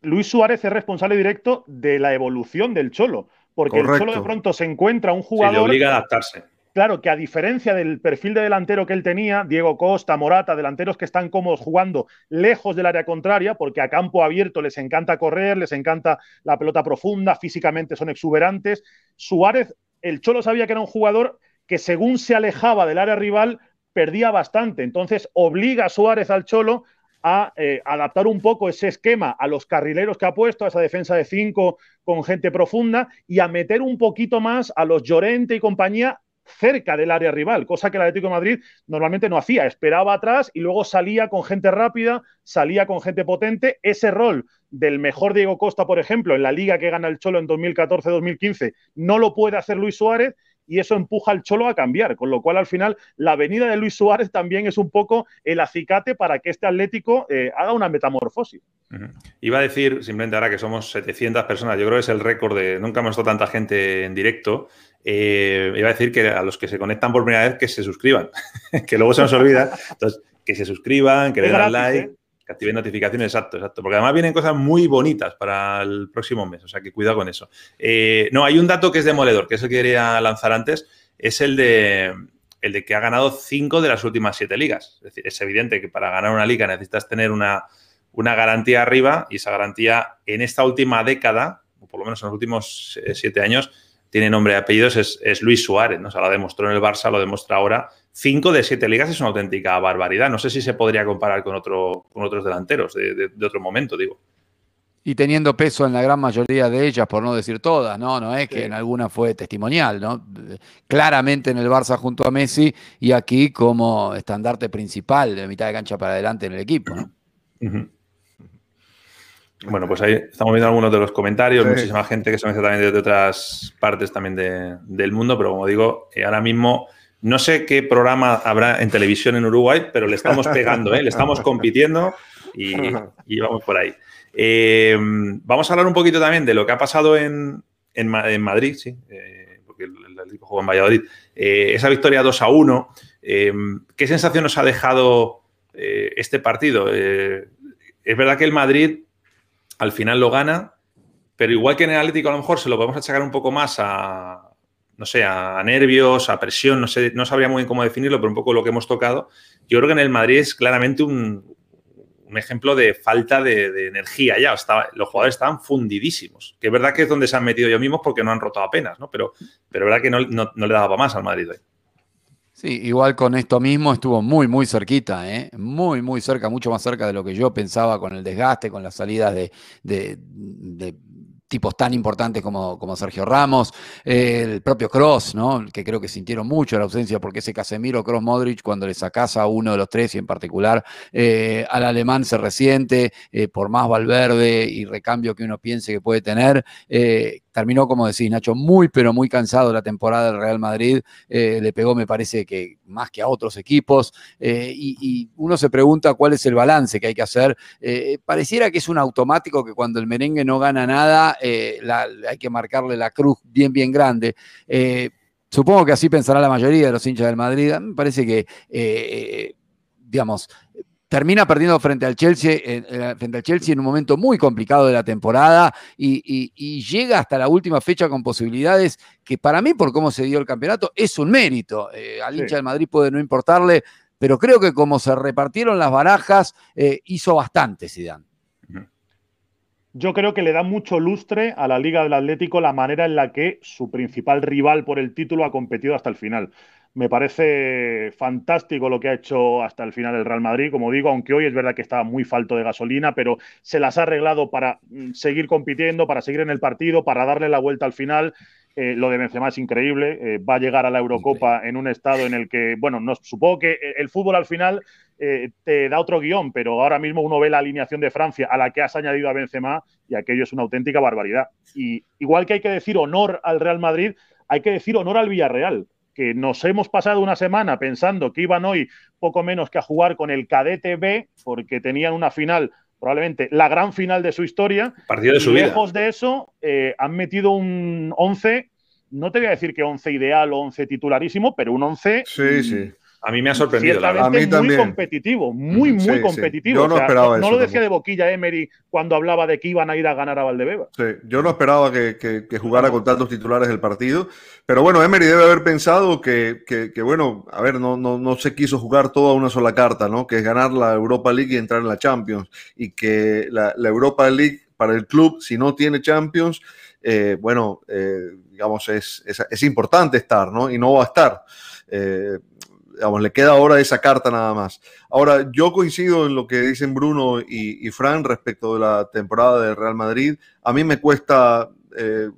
Speaker 3: Luis Suárez es responsable directo de la evolución del Cholo, porque el Cholo de pronto se encuentra un jugador.
Speaker 1: le obliga a adaptarse
Speaker 3: Claro que a diferencia del perfil de delantero que él tenía, Diego Costa, Morata, delanteros que están cómodos jugando lejos del área contraria, porque a campo abierto les encanta correr, les encanta la pelota profunda, físicamente son exuberantes. Suárez, el Cholo sabía que era un jugador que según se alejaba del área rival, perdía bastante. Entonces obliga a Suárez al Cholo a eh, adaptar un poco ese esquema a los carrileros que ha puesto, a esa defensa de cinco con gente profunda y a meter un poquito más a los Llorente y compañía cerca del área rival, cosa que el Atlético de Madrid normalmente no hacía, esperaba atrás y luego salía con gente rápida, salía con gente potente. Ese rol del mejor Diego Costa, por ejemplo, en la liga que gana el Cholo en 2014-2015, no lo puede hacer Luis Suárez y eso empuja al Cholo a cambiar, con lo cual al final la venida de Luis Suárez también es un poco el acicate para que este Atlético eh, haga una metamorfosis.
Speaker 1: Iba a decir, simplemente ahora que somos 700 personas, yo creo que es el récord de, nunca hemos visto tanta gente en directo, eh, iba a decir que a los que se conectan por primera vez que se suscriban, que luego se nos olvida. Entonces, que se suscriban, que le den like, ¿eh? que activen notificaciones, exacto, exacto. Porque además vienen cosas muy bonitas para el próximo mes, o sea que cuidado con eso. Eh, no, hay un dato que es demoledor, que es el que quería lanzar antes, es el de, el de que ha ganado cinco de las últimas siete ligas. Es decir, es evidente que para ganar una liga necesitas tener una, una garantía arriba y esa garantía en esta última década, o por lo menos en los últimos siete años, tiene nombre y apellidos, es, Luis Suárez, ¿no? O sea, lo demostró en el Barça, lo demuestra ahora. Cinco de siete ligas es una auténtica barbaridad. No sé si se podría comparar con, otro, con otros delanteros de, otro momento, digo.
Speaker 2: Y teniendo peso en la gran mayoría de ellas, por no decir todas, ¿no? No es que en alguna fue testimonial, ¿no? Claramente en el Barça junto a Messi y aquí como estandarte principal de mitad de cancha para adelante en el equipo, ¿no?
Speaker 1: Bueno, pues ahí estamos viendo algunos de los comentarios, muchísima gente que se me también desde otras partes también del mundo, pero como digo, eh, ahora mismo no sé qué programa habrá en televisión en Uruguay, pero le estamos pegando, ¿eh? le estamos compitiendo y, vamos por ahí. Eh, vamos a hablar un poquito también de lo que ha pasado en, Madrid, sí, porque el, el, juego en Valladolid. esa victoria 2 a 1, ¿qué sensación nos ha dejado este partido? es verdad que el Madrid al final lo gana, pero igual que en el Atlético a lo mejor se lo podemos achacar un poco más a, no sé, a nervios, a presión, no sé, no sabría muy bien cómo definirlo, pero un poco lo que hemos tocado. Yo creo que en el Madrid es claramente un, ejemplo de falta de, energía ya. los jugadores estaban fundidísimos. Que es verdad que es donde se han metido ellos mismos porque no han roto apenas, ¿no? Pero, pero es verdad que no, no le daba más al Madrid hoy.
Speaker 2: Sí, igual con esto mismo estuvo muy, muy cerquita, ¿eh? muy, muy cerca, mucho más cerca de lo que yo pensaba con el desgaste, con las salidas de, tipos tan importantes como, como Sergio Ramos, el propio Cross, ¿no? que creo que sintieron mucho la ausencia, porque ese Casemiro, Cross, Modric, cuando le sacas a uno de los tres y en particular eh, al alemán se resiente, eh, por más Valverde y recambio que uno piense que puede tener, eh, terminó, como decís, Nacho, muy, pero muy cansado la temporada del Real Madrid. le pegó, me parece que más que a otros equipos. Y, uno se pregunta cuál es el balance que hay que hacer. pareciera que es un automático que cuando el merengue no gana nada, hay que marcarle la cruz bien, bien grande. supongo que así pensará la mayoría de los hinchas del Madrid. Me parece que digamos, termina perdiendo frente al Chelsea, frente al Chelsea en un momento muy complicado de la temporada y, llega hasta la última fecha con posibilidades que para mí, por cómo se dio el campeonato, es un mérito. Eh, al hincha del Madrid puede no importarle, pero creo que como se repartieron las barajas, eh, hizo bastante Zidane.
Speaker 3: Yo creo que le da mucho lustre a la Liga del Atlético la manera en la que su principal rival por el título ha competido hasta el final. Me parece fantástico lo que ha hecho hasta el final el Real Madrid, como digo, aunque hoy es verdad que estaba muy falto de gasolina, pero se las ha arreglado para mm, seguir compitiendo, para seguir en el partido, para darle la vuelta al final. Eh, lo de Benzema es increíble. Eh, va a llegar a la Eurocopa en un estado en el que, bueno, no, supongo que el fútbol al final eh, te da otro guion, pero ahora mismo uno ve la alineación de Francia a la que has añadido a Benzema y aquello es una auténtica barbaridad. Y igual que hay que decir honor al Real Madrid, hay que decir honor al Villarreal que nos hemos pasado una semana pensando que iban hoy poco menos que a jugar con el cadete B, porque tenían una final, probablemente la gran final de su historia.
Speaker 1: Partido de su
Speaker 3: Lejos de eso, eh, han metido un 11, no te voy a decir que 11 ideal o 11 titularísimo, pero un 11
Speaker 4: sí, sí.
Speaker 1: A mí me ha sorprendido.
Speaker 3: la
Speaker 1: A mí
Speaker 3: muy competitivo, muy, muy competitivo.
Speaker 4: Yo no esperaba
Speaker 3: no, lo decía de boquilla Emery cuando hablaba de que iban a ir a ganar a Valdebeba.
Speaker 4: Sí, yo no esperaba que, jugara con tantos titulares del partido. Pero bueno, Emery debe haber pensado que, bueno, a ver, no, no, no se quiso jugar toda una sola carta, ¿no? Que es ganar la Europa League y entrar en la Champions. Y que la, Europa League para el club, si no tiene Champions, eh, bueno, eh, digamos, es, es, importante estar, ¿no? Y no va a estar. Eh, le queda ahora esa carta nada más. Ahora, yo coincido en lo que dicen Bruno y, Fran respecto de la temporada del Real Madrid. A mí me cuesta eh,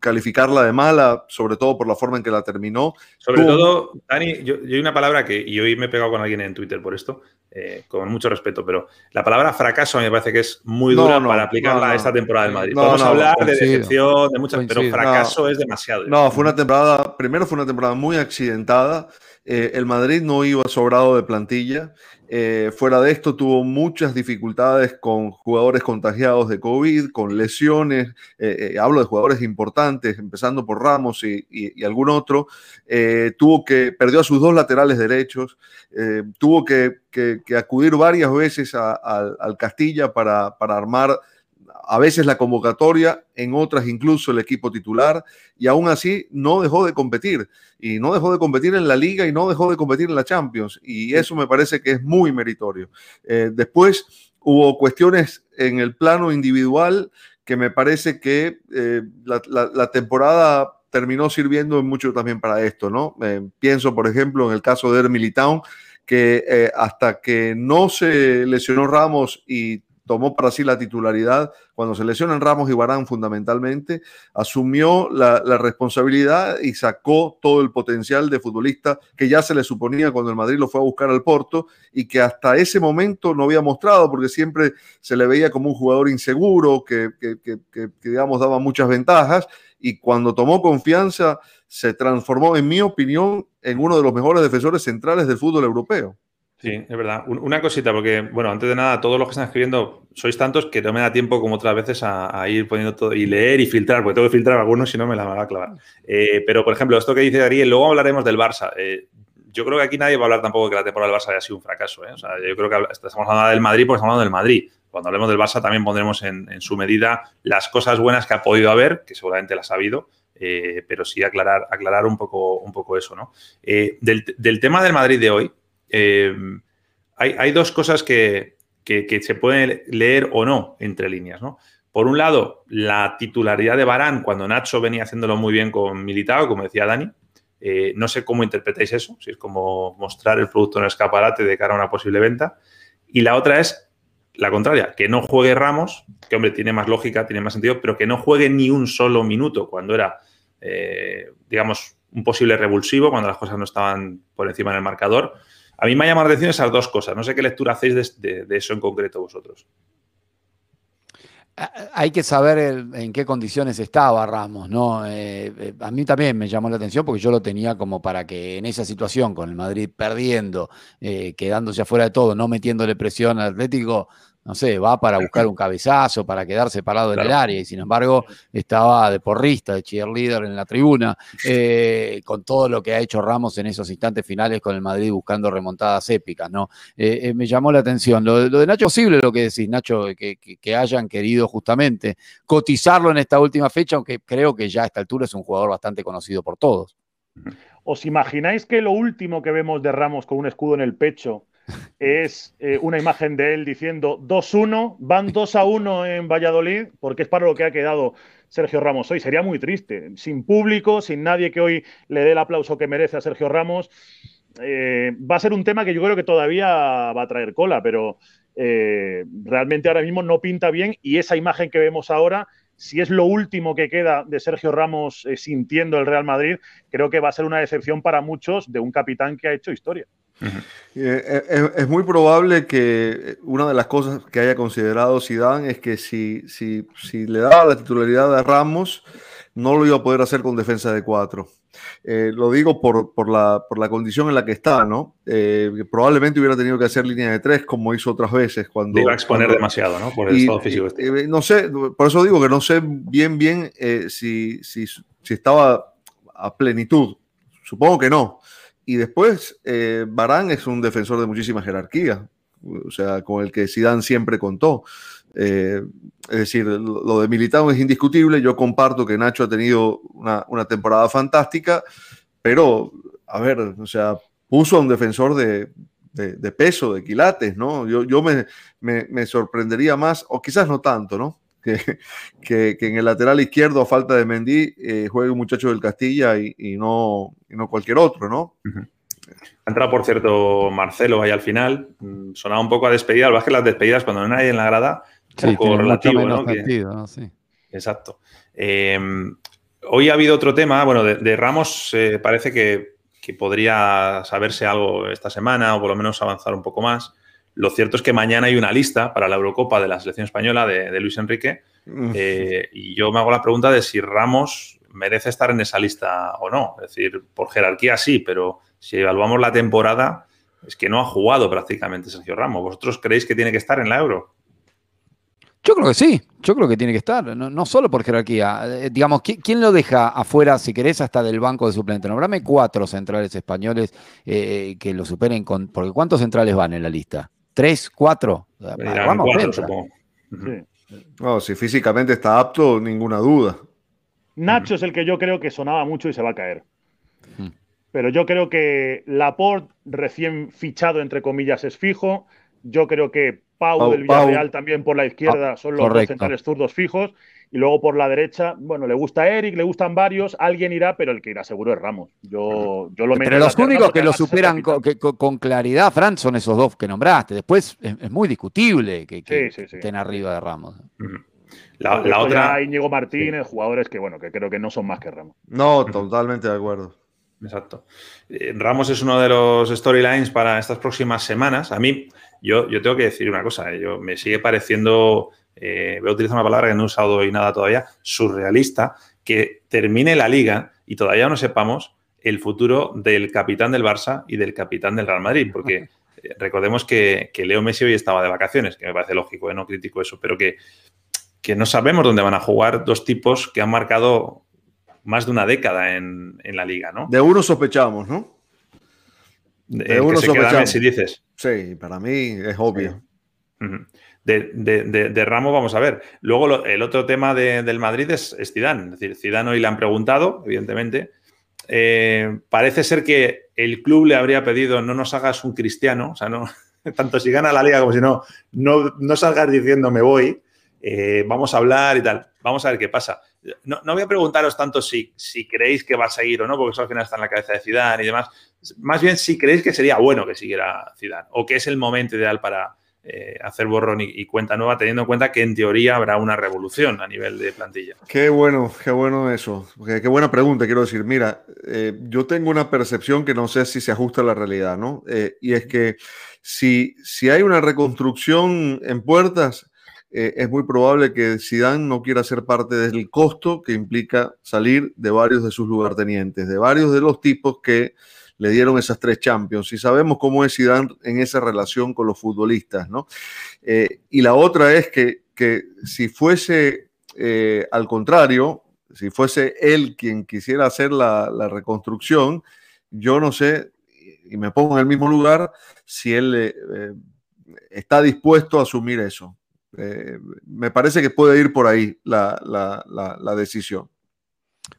Speaker 4: calificarla de mala, sobre todo por la forma en que la terminó.
Speaker 1: Sobre todo, Dani, yo, hay una palabra que, y hoy me he pegado con alguien en Twitter por esto, eh, con mucho respeto, pero la palabra fracaso me parece que es muy dura para aplicarla a esta temporada del Madrid. Podemos hablar de decepción, de muchas, pero fracaso es demasiado.
Speaker 4: No, fue una temporada, primero fue una temporada muy accidentada. Eh, el Madrid no iba sobrado de plantilla. Eh, fuera de esto, tuvo muchas dificultades con jugadores contagiados de COVID, con lesiones. Eh, hablo de jugadores importantes, empezando por Ramos y, algún otro. tuvo que, perdió a sus dos laterales derechos. tuvo que, acudir varias veces al Castilla para, para armar a veces la convocatoria, en otras incluso el equipo titular, y aún así no dejó de competir, y no dejó de competir en la liga y no dejó de competir en la Champions, y eso me parece que es muy meritorio. Eh, después hubo cuestiones en el plano individual que me parece que eh, la, temporada terminó sirviendo mucho también para esto, ¿no? Eh, pienso, por ejemplo, en el caso de Militao, que hasta que no se lesionó Ramos y tomó para sí la titularidad cuando se lesionan Ramos y Barán fundamentalmente, asumió la, responsabilidad y sacó todo el potencial de futbolista que ya se le suponía cuando el Madrid lo fue a buscar al Porto y que hasta ese momento no había mostrado porque siempre se le veía como un jugador inseguro, que, que digamos daba muchas ventajas y cuando tomó confianza se transformó, en mi opinión, en uno de los mejores defensores centrales del fútbol europeo.
Speaker 1: Sí, es verdad. Una cosita, porque, bueno, antes de nada, todos los que están escribiendo sois tantos que no me da tiempo como otras veces a, ir poniendo todo y leer y filtrar, porque tengo que filtrar algunos, si no me la va a clavar. Eh, pero, por ejemplo, esto que dice Ariel, luego hablaremos del Barça. Eh, yo creo que aquí nadie va a hablar tampoco de que la temporada del Barça haya sido un fracaso. ¿eh? O sea, yo creo que estamos hablando del Madrid porque estamos hablando del Madrid. Cuando hablemos del Barça también pondremos en, su medida las cosas buenas que ha podido haber, que seguramente las ha habido, pero sí aclarar, aclarar un, poco, un poco eso. ¿no? Del, tema del Madrid de hoy, eh, hay, dos cosas que, se pueden leer o no entre líneas, ¿no? Por un lado, la titularidad de Barán cuando Nacho venía haciéndolo muy bien con Militao, como decía Dani. Eh, no sé cómo interpretáis eso, si es como mostrar el producto en el escaparate de cara a una posible venta. Y la otra es la contraria, que no juegue Ramos, que hombre, tiene más lógica, tiene más sentido, pero que no juegue ni un solo minuto cuando era, eh, digamos, un posible revulsivo, cuando las cosas no estaban por encima del marcador. A mí me ha llamado la atención esas dos cosas. No sé qué lectura hacéis de, eso en concreto vosotros.
Speaker 2: Hay que saber en qué condiciones estaba Ramos, ¿no? Eh, eh, a mí también me llamó la atención porque yo lo tenía como para que en esa situación, con el Madrid perdiendo, quedándose afuera de todo, no metiéndole presión al Atlético, no sé, va para buscar un cabezazo, para quedarse parado en el área, y sin embargo estaba de porrista, de cheerleader en la tribuna, eh, con todo lo que ha hecho Ramos en esos instantes finales con el Madrid buscando remontadas épicas, ¿no? Eh, eh, me llamó la atención. Lo, de Nacho, posible lo que decís, Nacho, que, que, hayan querido justamente cotizarlo en esta última fecha, aunque creo que ya a esta altura es un jugador bastante conocido por todos.
Speaker 3: ¿Os imagináis que lo último que vemos de Ramos con un escudo en el pecho es eh, una imagen de él diciendo 2-1, van 2-1 en Valladolid, porque es para lo que ha quedado Sergio Ramos hoy. Sería muy triste, sin público, sin nadie que hoy le dé el aplauso que merece a Sergio Ramos. Eh, va a ser un tema que yo creo que todavía va a traer cola, pero eh, realmente ahora mismo no pinta bien y esa imagen que vemos ahora si es lo último que queda de Sergio Ramos sintiendo el Real Madrid, creo que va a ser una decepción para muchos de un capitán que ha hecho historia.
Speaker 4: Eh, es, muy probable que una de las cosas que haya considerado Zidane es que si, si, si le daba la titularidad a Ramos, no lo iba a poder hacer con defensa de cuatro. Eh, lo digo por, por, la, por, la, condición en la que está, ¿no? Eh, probablemente hubiera tenido que hacer línea de tres como hizo otras veces cuando...
Speaker 1: iba a exponer demasiado, ¿no? Por el estado físico.
Speaker 4: Este. no sé, por eso digo que no sé bien, bien si, si, si estaba a plenitud. Supongo que no. Y después, eh, Barán es un defensor de muchísima jerarquía, o sea, con el que Zidane siempre contó. Eh, es decir, lo de Militao es indiscutible. Yo comparto que Nacho ha tenido una, temporada fantástica, pero, a ver, o sea, puso a un defensor de, peso, de quilates, ¿no? Yo, yo me, me, sorprendería más, o quizás no tanto, ¿no? Que, en el lateral izquierdo, a falta de Mendy, eh, juegue un muchacho del Castilla y, no, no, cualquier otro, ¿no?
Speaker 1: Ha entrado, por cierto, Marcelo ahí al final. Mm, sonaba un poco a despedida. Al que las despedidas, cuando no hay en la grada, un poco relativo, ¿no? Exacto. Em, hoy ha habido otro tema. Bueno, de, Ramos eh, parece que, podría saberse algo esta semana o por lo menos avanzar un poco más. Lo cierto es que mañana hay una lista para la Eurocopa de la selección española de, Luis Enrique eh, y yo me hago la pregunta de si Ramos merece estar en esa lista o no. Es decir, por jerarquía sí, pero si evaluamos la temporada, es que no ha jugado prácticamente Sergio Ramos. ¿Vosotros creéis que tiene que estar en la Euro?
Speaker 2: Yo creo que sí, yo creo que tiene que estar, no, solo por jerarquía. Eh, digamos, ¿quién, lo deja afuera, si querés, hasta del banco de suplente? Nombrame cuatro centrales españoles eh, que lo superen con. Porque ¿cuántos centrales van en la lista? ¿Tres? ¿Cuatro?
Speaker 4: Vamos, cuatro, No, si físicamente está apto, ninguna duda.
Speaker 3: Nacho es el que yo creo que sonaba mucho y se va a caer. Pero yo creo que Laporte, recién fichado, entre comillas, es fijo. Yo creo que Pau, del Villarreal también por la izquierda ah, son los dos centrales zurdos fijos. Y luego por la derecha, bueno, le gusta Eric, le gustan varios, alguien irá, pero el que irá seguro es Ramos. Yo, yo lo
Speaker 2: Pero los únicos que lo superan con, claridad, Fran, son esos dos que nombraste. Después es, muy discutible que, estén arriba de Ramos.
Speaker 3: La, otra. Íñigo Martínez, jugadores que, bueno, que creo que no son más que Ramos.
Speaker 4: No, totalmente de acuerdo.
Speaker 1: Exacto. Eh, Ramos es uno de los storylines para estas próximas semanas. A mí, yo, yo tengo que decir una cosa, eh, yo, me sigue pareciendo eh, voy a utilizar una palabra que no he usado hoy nada todavía, surrealista, que termine la liga y todavía no sepamos el futuro del capitán del Barça y del capitán del Real Madrid, porque eh, recordemos que, Leo Messi hoy estaba de vacaciones, que me parece lógico, ¿eh? no critico eso, pero que, que no sabemos dónde van a jugar dos tipos que han marcado más de una década en, la liga, ¿no?
Speaker 4: De uno sospechamos, ¿no?
Speaker 1: De, uno sospechamos. si dices.
Speaker 4: Sí, para mí es obvio
Speaker 1: de, Ramos, vamos a ver. Luego el otro tema del Madrid es, es, Zidane. Es decir, Zidane hoy le han preguntado, evidentemente. Eh, parece ser que el club le habría pedido no nos hagas un cristiano, o sea, no, tanto si gana la liga como si no, no, salgas diciendo me voy, eh, vamos a hablar y tal. Vamos a ver qué pasa. No, voy a preguntaros tanto si, si creéis que va a seguir o no, porque eso al final está en la cabeza de Zidane y demás. Más bien si creéis que sería bueno que siguiera Zidane o que es el momento ideal para, eh, hacer borrón y, cuenta nueva, teniendo en cuenta que en teoría habrá una revolución a nivel de plantilla.
Speaker 4: Qué bueno, qué bueno eso. Qué, buena pregunta, quiero decir. Mira, eh, yo tengo una percepción que no sé si se ajusta a la realidad, ¿no? Eh, y es que si, si hay una reconstrucción en puertas, es muy probable que Zidane no quiera ser parte del costo que implica salir de varios de sus lugartenientes, de varios de los tipos que le dieron esas tres Champions y sabemos cómo es Zidane en esa relación con los futbolistas, ¿no? Eh, y la otra es que, que si fuese eh, al contrario, si fuese él quien quisiera hacer la, reconstrucción, yo no sé, y me pongo en el mismo lugar, si él eh, está dispuesto a asumir eso. me parece que puede ir por ahí la, la decisión.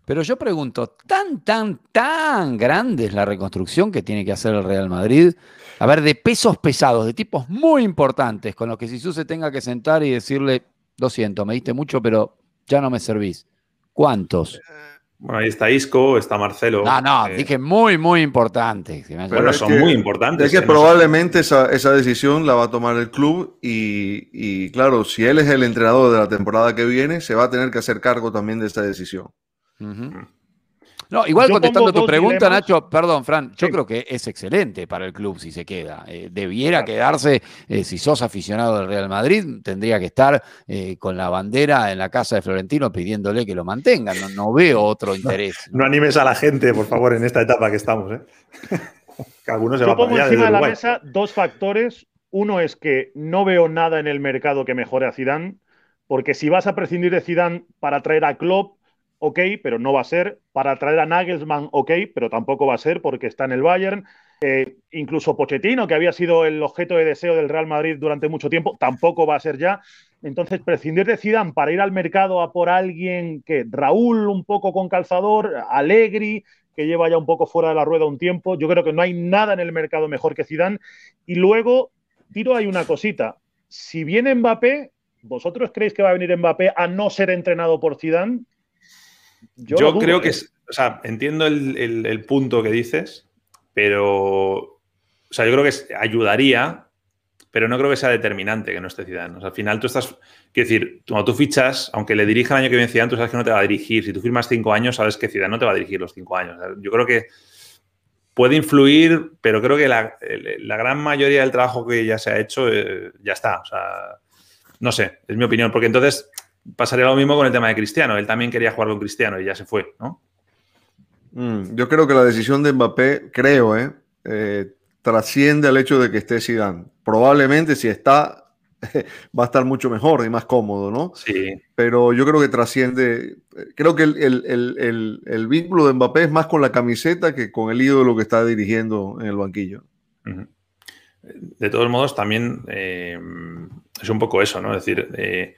Speaker 2: Pero yo pregunto, ¿tan, tan, tan grande es la reconstrucción que tiene que hacer el Real Madrid? A ver, de pesos pesados, de tipos muy importantes, con los que Sisu se tenga que sentar y decirle, lo siento, me diste mucho, pero ya no me servís. ¿Cuántos?
Speaker 1: Bueno, ahí está Isco, está Marcelo.
Speaker 2: No, no, eh, dije muy, muy importantes.
Speaker 1: Bueno, son muy importantes.
Speaker 4: Es que probablemente esa, decisión la va a tomar el club y, y, claro, si él es el entrenador de la temporada que viene, se va a tener que hacer cargo también de esa decisión.
Speaker 2: No, igual contestando tu pregunta, Nacho, perdón, Fran, yo creo que es excelente para el club si se queda. Eh, debiera quedarse, eh, si sos aficionado del Real Madrid, tendría que estar eh, con la bandera en la casa de Florentino pidiéndole que lo mantengan. No, veo otro interés.
Speaker 1: No, animes a la gente, por favor, en esta etapa que estamos.
Speaker 3: que algunos se yo pongo encima de la mesa dos factores. Uno es que no veo nada en el mercado que mejore a Zidane, porque si vas a prescindir de Zidane para traer a Klopp, ok, pero no va a ser. Para traer a Nagelsmann, ok, pero tampoco va a ser porque está en el Bayern. Eh, incluso Pochettino, que había sido el objeto de deseo del Real Madrid durante mucho tiempo, tampoco va a ser ya. Entonces, prescindir de Zidane para ir al mercado a por alguien que Raúl un poco con calzador, Allegri, que lleva ya un poco fuera de la rueda un tiempo. Yo creo que no hay nada en el mercado mejor que Zidane. Y luego, tiro hay una cosita. Si viene Mbappé, ¿vosotros creéis que va a venir Mbappé a no ser entrenado por Zidane?
Speaker 1: Yo, creo que, ¿eh? o sea, entiendo el, punto que dices, pero, o sea, yo creo que ayudaría, pero no creo que sea determinante que no esté Zidane. O sea, al final tú estás, quiero decir, cuando tú fichas, aunque le dirija el año que viene Zidane, tú sabes que no te va a dirigir. Si tú firmas cinco años, sabes que Zidane no te va a dirigir los cinco años. Yo creo que puede influir, pero creo que la, gran mayoría del trabajo que ya se ha hecho eh, ya está. O sea, no sé, es mi opinión, porque entonces pasaría lo mismo con el tema de Cristiano. Él también quería jugar con Cristiano y ya se fue, ¿no?
Speaker 4: Mm, yo creo que la decisión de Mbappé, creo, ¿eh? ¿eh? trasciende al hecho de que esté Zidane. Probablemente si está, va a estar mucho mejor y más cómodo, ¿no?
Speaker 1: Sí.
Speaker 4: Pero yo creo que trasciende. Creo que el, vínculo de Mbappé es más con la camiseta que con el ídolo que está dirigiendo en el banquillo.
Speaker 1: De todos modos, también eh, es un poco eso, ¿no? Es decir, eh,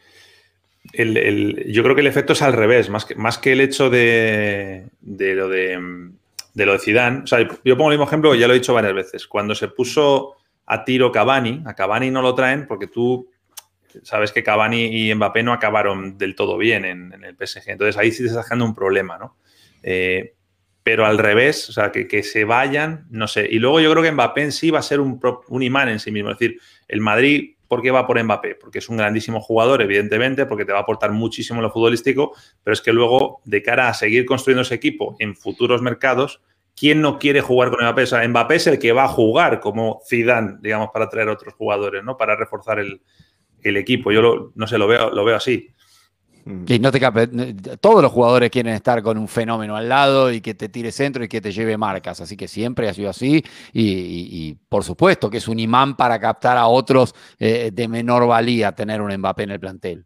Speaker 1: yo creo que el efecto es al revés, más que, más que el hecho de, lo de, de lo de Zidane. O sea, yo pongo el mismo ejemplo, ya lo he dicho varias veces. Cuando se puso a tiro Cavani, a Cavani no lo traen porque tú sabes que Cavani y Mbappé no acabaron del todo bien en, el PSG. Entonces ahí sí te estás dejando un problema, ¿no? Eh, pero al revés, o sea, que, se vayan, no sé. Y luego yo creo que Mbappé en sí va a ser un, un imán en sí mismo. Es decir, el Madrid ¿Por qué va por Mbappé? Porque es un grandísimo jugador, evidentemente, porque te va a aportar muchísimo lo futbolístico, pero es que luego, de cara a seguir construyendo ese equipo en futuros mercados, ¿quién no quiere jugar con Mbappé? O sea, Mbappé es el que va a jugar como Zidane, digamos, para traer otros jugadores, ¿no? Para reforzar el, equipo. Yo no sé, lo veo, lo veo así.
Speaker 2: Y no te todos los jugadores quieren estar con un fenómeno al lado y que te tire centro y que te lleve marcas. Así que siempre ha sido así. Y, por supuesto que es un imán para captar a otros eh, de menor valía tener un Mbappé en el plantel.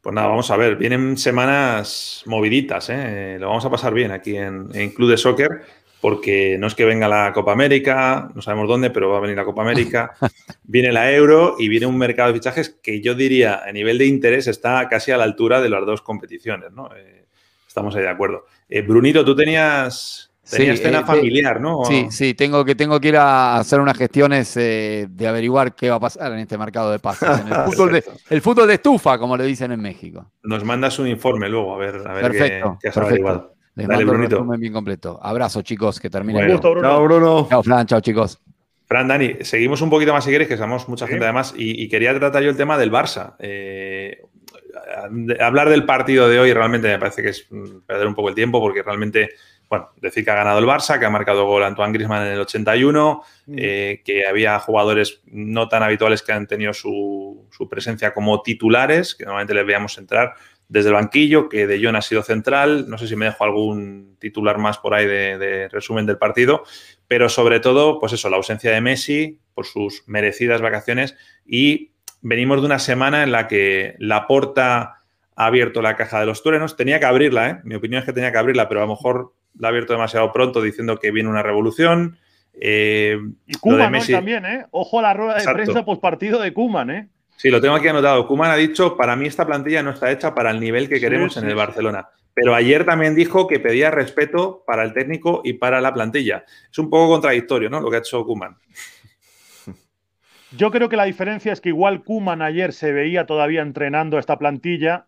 Speaker 1: Pues nada, vamos a ver. Vienen semanas moviditas. ¿eh? Lo vamos a pasar bien aquí en Club de Soccer porque no es que venga la Copa América, no sabemos dónde, pero va a venir la Copa América, viene la Euro y viene un mercado de fichajes que yo diría a nivel de interés está casi a la altura de las dos competiciones, ¿no? Eh, estamos ahí de acuerdo. Eh, Brunito, tú tenías, tenías cena eh, familiar, ¿no?
Speaker 2: Sí, sí, tengo que, tengo que ir a hacer unas gestiones de averiguar qué va a pasar en este mercado de pases. el, fútbol de, estufa, como le dicen en México.
Speaker 1: Nos mandas un informe luego, a ver, a ver
Speaker 2: perfecto, qué, has averiguado. Les Dale, mando un resumen bien completo. Abrazo, chicos, que termine.
Speaker 4: Bueno. Gusto, Bruno. Chao, Bruno.
Speaker 2: Chao, Fran. Chao, chicos.
Speaker 1: Fran, Dani, seguimos un poquito más si queréis, que somos mucha gente además, y, quería tratar yo el tema del Barça. Eh, hablar del partido de hoy realmente me parece que es perder un poco el tiempo, porque realmente, bueno, decir que ha ganado el Barça, que ha marcado gol Antoine Griezmann en el 81, mm. eh, que había jugadores no tan habituales que han tenido su, presencia como titulares, que normalmente les veíamos entrar desde el banquillo, que De Jong ha sido central. No sé si me dejo algún titular más por ahí de, resumen del partido, pero sobre todo, pues eso, la ausencia de Messi por sus merecidas vacaciones y venimos de una semana en la que Laporta ha abierto la caja de los truenos. Tenía que abrirla, ¿eh? Mi opinión es que tenía que abrirla, pero a lo mejor la ha abierto demasiado pronto diciendo que viene una revolución.
Speaker 3: Eh, y Kuman también, ¿eh? Ojo a la rueda de prensa post partido de Kuman, ¿eh?
Speaker 1: Sí, lo tengo aquí anotado. Kuman ha dicho, para mí esta plantilla no está hecha para el nivel que queremos en el Barcelona. Pero ayer también dijo que pedía respeto para el técnico y para la plantilla. Es un poco contradictorio, ¿no? Lo que ha hecho Kuman.
Speaker 3: Yo creo que la diferencia es que igual Kuman ayer se veía todavía entrenando esta plantilla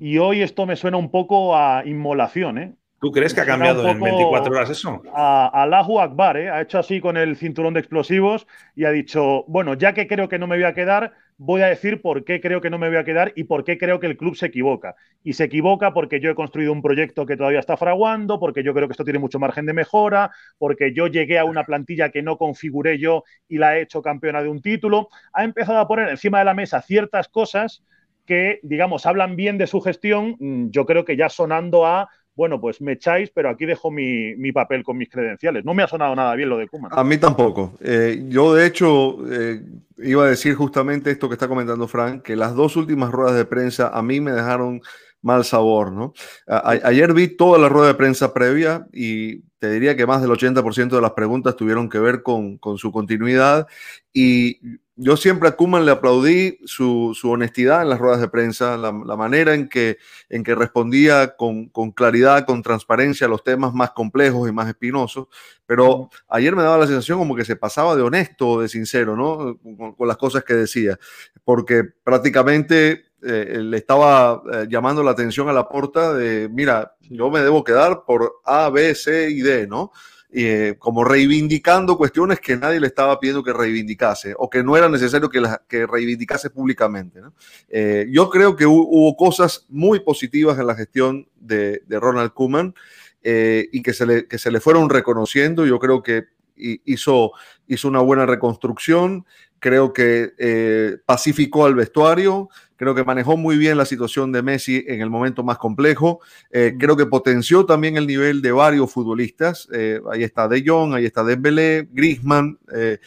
Speaker 3: y hoy esto me suena un poco a inmolación, ¿eh?
Speaker 1: ¿Tú crees que ha cambiado en 24 horas eso?
Speaker 3: A, Allahu Akbar, ¿eh? ha hecho así con el cinturón de explosivos y ha dicho, bueno, ya que creo que no me voy a quedar, voy a decir por qué creo que no me voy a quedar y por qué creo que el club se equivoca. Y se equivoca porque yo he construido un proyecto que todavía está fraguando, porque yo creo que esto tiene mucho margen de mejora, porque yo llegué a una plantilla que no configuré yo y la he hecho campeona de un título. Ha empezado a poner encima de la mesa ciertas cosas que, digamos, hablan bien de su gestión, mm, yo creo que ya sonando a bueno, pues me echáis, pero aquí dejo mi, papel con mis credenciales. No me ha sonado nada bien lo de Kuman.
Speaker 4: A mí tampoco. Eh, yo, de hecho, eh, iba a decir justamente esto que está comentando Frank, que las dos últimas ruedas de prensa a mí me dejaron mal sabor, ¿no? ayer vi toda la rueda de prensa previa y te diría que más del 80% de las preguntas tuvieron que ver con, con su continuidad y yo siempre a Kuman le aplaudí su, honestidad en las ruedas de prensa, la, manera en que, en que respondía con, claridad, con transparencia a los temas más complejos y más espinosos. Pero ayer me daba la sensación como que se pasaba de honesto o de sincero, ¿no? Con, las cosas que decía, porque prácticamente eh, le estaba eh, llamando la atención a la puerta de, mira, yo me debo quedar por A, B, C y D, ¿no? Eh, como reivindicando cuestiones que nadie le estaba pidiendo que reivindicase o que no era necesario que, reivindicase públicamente. Eh, yo creo que hubo, cosas muy positivas en la gestión de, Ronald Koeman eh, y que se, le, que se le fueron reconociendo. Yo creo que hizo, hizo una buena reconstrucción, creo que pacificó al vestuario, Creo que manejó muy bien la situación de Messi en el momento más complejo. Eh, creo que potenció también el nivel de varios futbolistas. Eh, ahí está De Jong, ahí está Dembélé, Griezmann. Eh,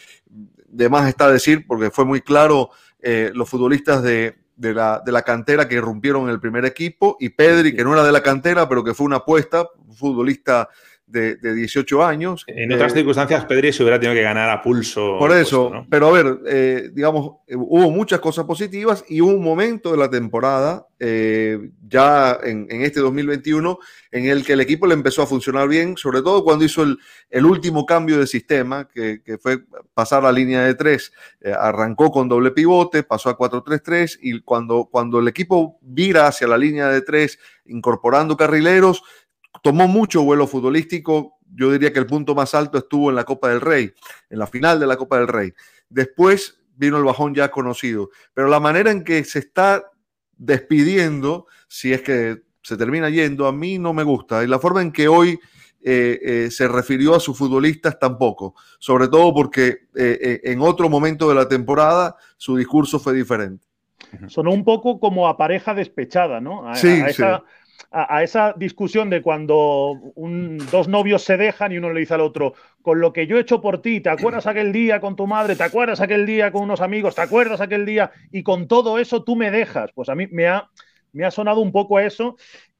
Speaker 4: de más está decir, porque fue muy claro, los futbolistas de, la, de, la, cantera que irrumpieron en el primer equipo y Pedri, que no era de la cantera, pero que fue una apuesta, futbolista de, 18 años.
Speaker 1: En otras eh, circunstancias, Pedri se hubiera tenido que ganar a pulso.
Speaker 4: Por eso, pero a ver, eh, digamos, hubo muchas cosas positivas y un momento de la temporada, eh, ya en, este 2021, en el que el equipo le empezó a funcionar bien, sobre todo cuando hizo el, último cambio de sistema, que, fue pasar a línea de tres. arrancó con doble pivote, pasó a 4-3-3 y cuando, cuando el equipo vira hacia la línea de tres, incorporando carrileros, tomó mucho vuelo futbolístico. Yo diría que el punto más alto estuvo en la Copa del Rey, en la final de la Copa del Rey. Después vino el bajón ya conocido. Pero la manera en que se está despidiendo, si es que se termina yendo, a mí no me gusta. Y la forma en que hoy eh, eh, se refirió a sus futbolistas tampoco. Sobre todo porque eh, en otro momento de la temporada su discurso fue diferente.
Speaker 3: Sonó un poco como a pareja despechada, ¿no?
Speaker 4: sí, sí
Speaker 3: a, esa discusión de cuando dos novios se dejan y uno le dice al otro, con lo que yo he hecho por ti, ¿te acuerdas aquel día con tu madre? ¿Te acuerdas aquel día con unos amigos? ¿Te acuerdas aquel día? Y con todo eso tú me dejas. Pues a mí me ha, me ha sonado un poco a eso.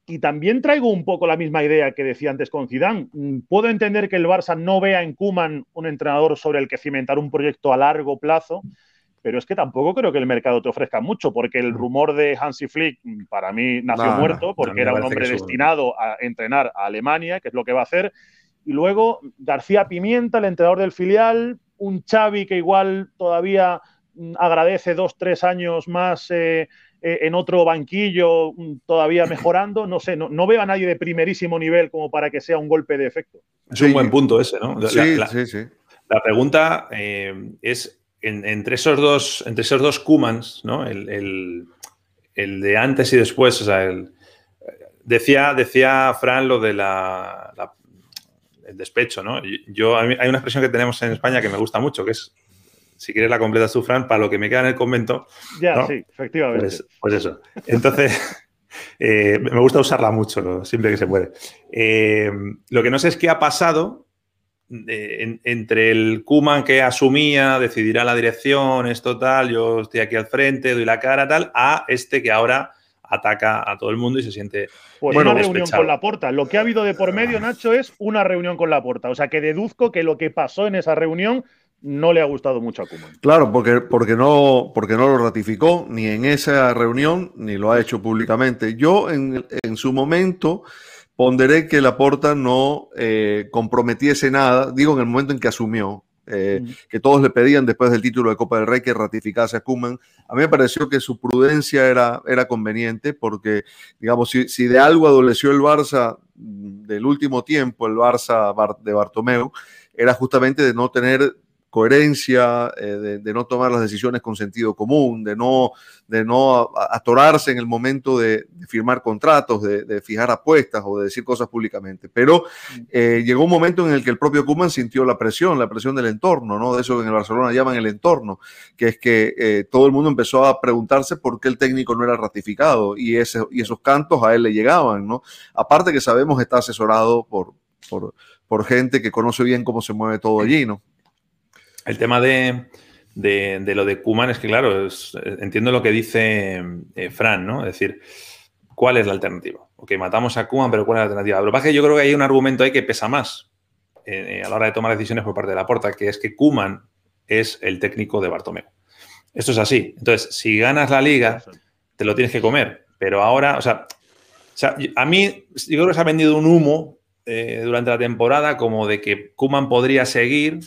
Speaker 3: Y también traigo un poco la misma idea que decía antes con Zidane. Mm, puedo entender que el Barça no vea en Kuman un entrenador sobre el que cimentar un proyecto a largo plazo, pero es que tampoco creo que el mercado te ofrezca mucho, porque el rumor de Hansi Flick mm, para mí nació muerto, porque era un hombre destinado a entrenar a Alemania, que es lo que va a hacer. Y luego García Pimienta, el entrenador del filial, un Xavi que igual todavía mm, agradece dos, tres años más eh, eh, en otro banquillo, mm, todavía mejorando. No sé, no, veo a nadie de primerísimo nivel como para que sea un golpe de efecto.
Speaker 1: Es un buen punto ese, ¿no?
Speaker 4: sí, sí, sí
Speaker 1: La pregunta eh, es, entre, esos dos, entre esos dos Kumans, ¿no? El, de antes y después, o sea, decía, decía Fran lo de la, el despecho, ¿no? Yo, hay una expresión que tenemos en España que me gusta mucho, que es si quieres la completa tú, Fran, para lo que me queda en el convento.
Speaker 3: Ya, sí, efectivamente.
Speaker 1: Pues, pues eso. Entonces, eh, me gusta usarla mucho, siempre que se puede. Eh, lo que no sé es qué ha pasado entre el Kuman que asumía, decidirá la dirección, esto tal, yo estoy aquí al frente, doy la cara, tal, a este que ahora ataca a todo el mundo y se siente.
Speaker 3: Pues una reunión con la porta. Lo que ha habido de por medio, Nacho, es una reunión con la porta. O sea que deduzco que lo que pasó en esa reunión no le ha gustado mucho a Kuman.
Speaker 4: Claro, porque, porque, no, porque no lo ratificó ni en esa reunión ni lo ha hecho públicamente. Yo en, su momento ponderé que Laporta no eh, comprometiese nada, digo en el momento en que asumió, eh, mm. que todos le pedían después del título de Copa del Rey que ratificase a Kuman. A mí me pareció que su prudencia era, era conveniente porque, digamos, si, si de algo adoleció el Barça mm, del último tiempo, el Barça de Bartomeu, era justamente de no tener coherencia, eh, de, no tomar las decisiones con sentido común, de no, de no atorarse en el momento de, firmar contratos, de, fijar apuestas o de decir cosas públicamente. Pero eh, llegó un momento en el que el propio Kuman sintió la presión, la presión del entorno, ¿no? De eso que en el Barcelona llaman el entorno, que es que eh, todo el mundo empezó a preguntarse por qué el técnico no era ratificado y, ese, y esos cantos a él le llegaban, ¿no? Aparte que sabemos está asesorado por, por, por gente que conoce bien cómo se mueve todo allí, ¿no?
Speaker 1: El tema de, lo de Kuman es que, claro, entiendo lo que dice eh, Fran, ¿no? Es decir, ¿cuál es la alternativa? Ok, matamos a Kuman, pero ¿cuál es la alternativa? Lo que pasa es que yo creo que hay un argumento ahí que pesa más eh, a la hora de tomar decisiones por parte de la porta, que es que Kuman es el técnico de Bartomeu. Esto es así. Entonces, si ganas la liga, te lo tienes que comer. Pero ahora, o sea, a mí, yo creo que se ha vendido un humo eh, durante la temporada como de que Kuman podría seguir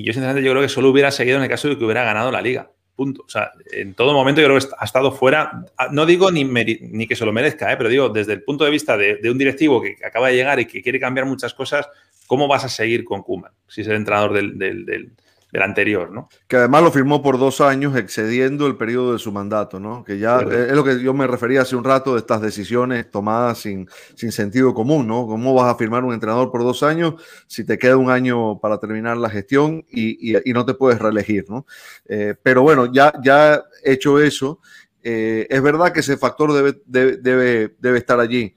Speaker 1: y yo, sinceramente, yo creo que solo hubiera seguido en el caso de que hubiera ganado la liga. Punto. O sea, en todo momento yo creo que ha estado fuera. Ah, no digo ni, ni que se lo merezca, ¿eh? pero digo, desde el punto de vista de, un directivo que acaba de llegar y que quiere cambiar muchas cosas, ¿cómo vas a seguir con Kuman si es el entrenador del, del anterior, ¿no?
Speaker 4: Que además lo firmó por dos años, excediendo el periodo de su mandato, ¿no? Que ya es lo que yo me refería hace un rato de estas decisiones tomadas sin, sin sentido común, ¿no? ¿Cómo vas a firmar un entrenador por dos años si te queda un año para terminar la gestión y, y, no te puedes reelegir, ¿no? Eh, pero bueno, ya, ya hecho eso, eh, es verdad que ese factor debe, debe, debe estar allí,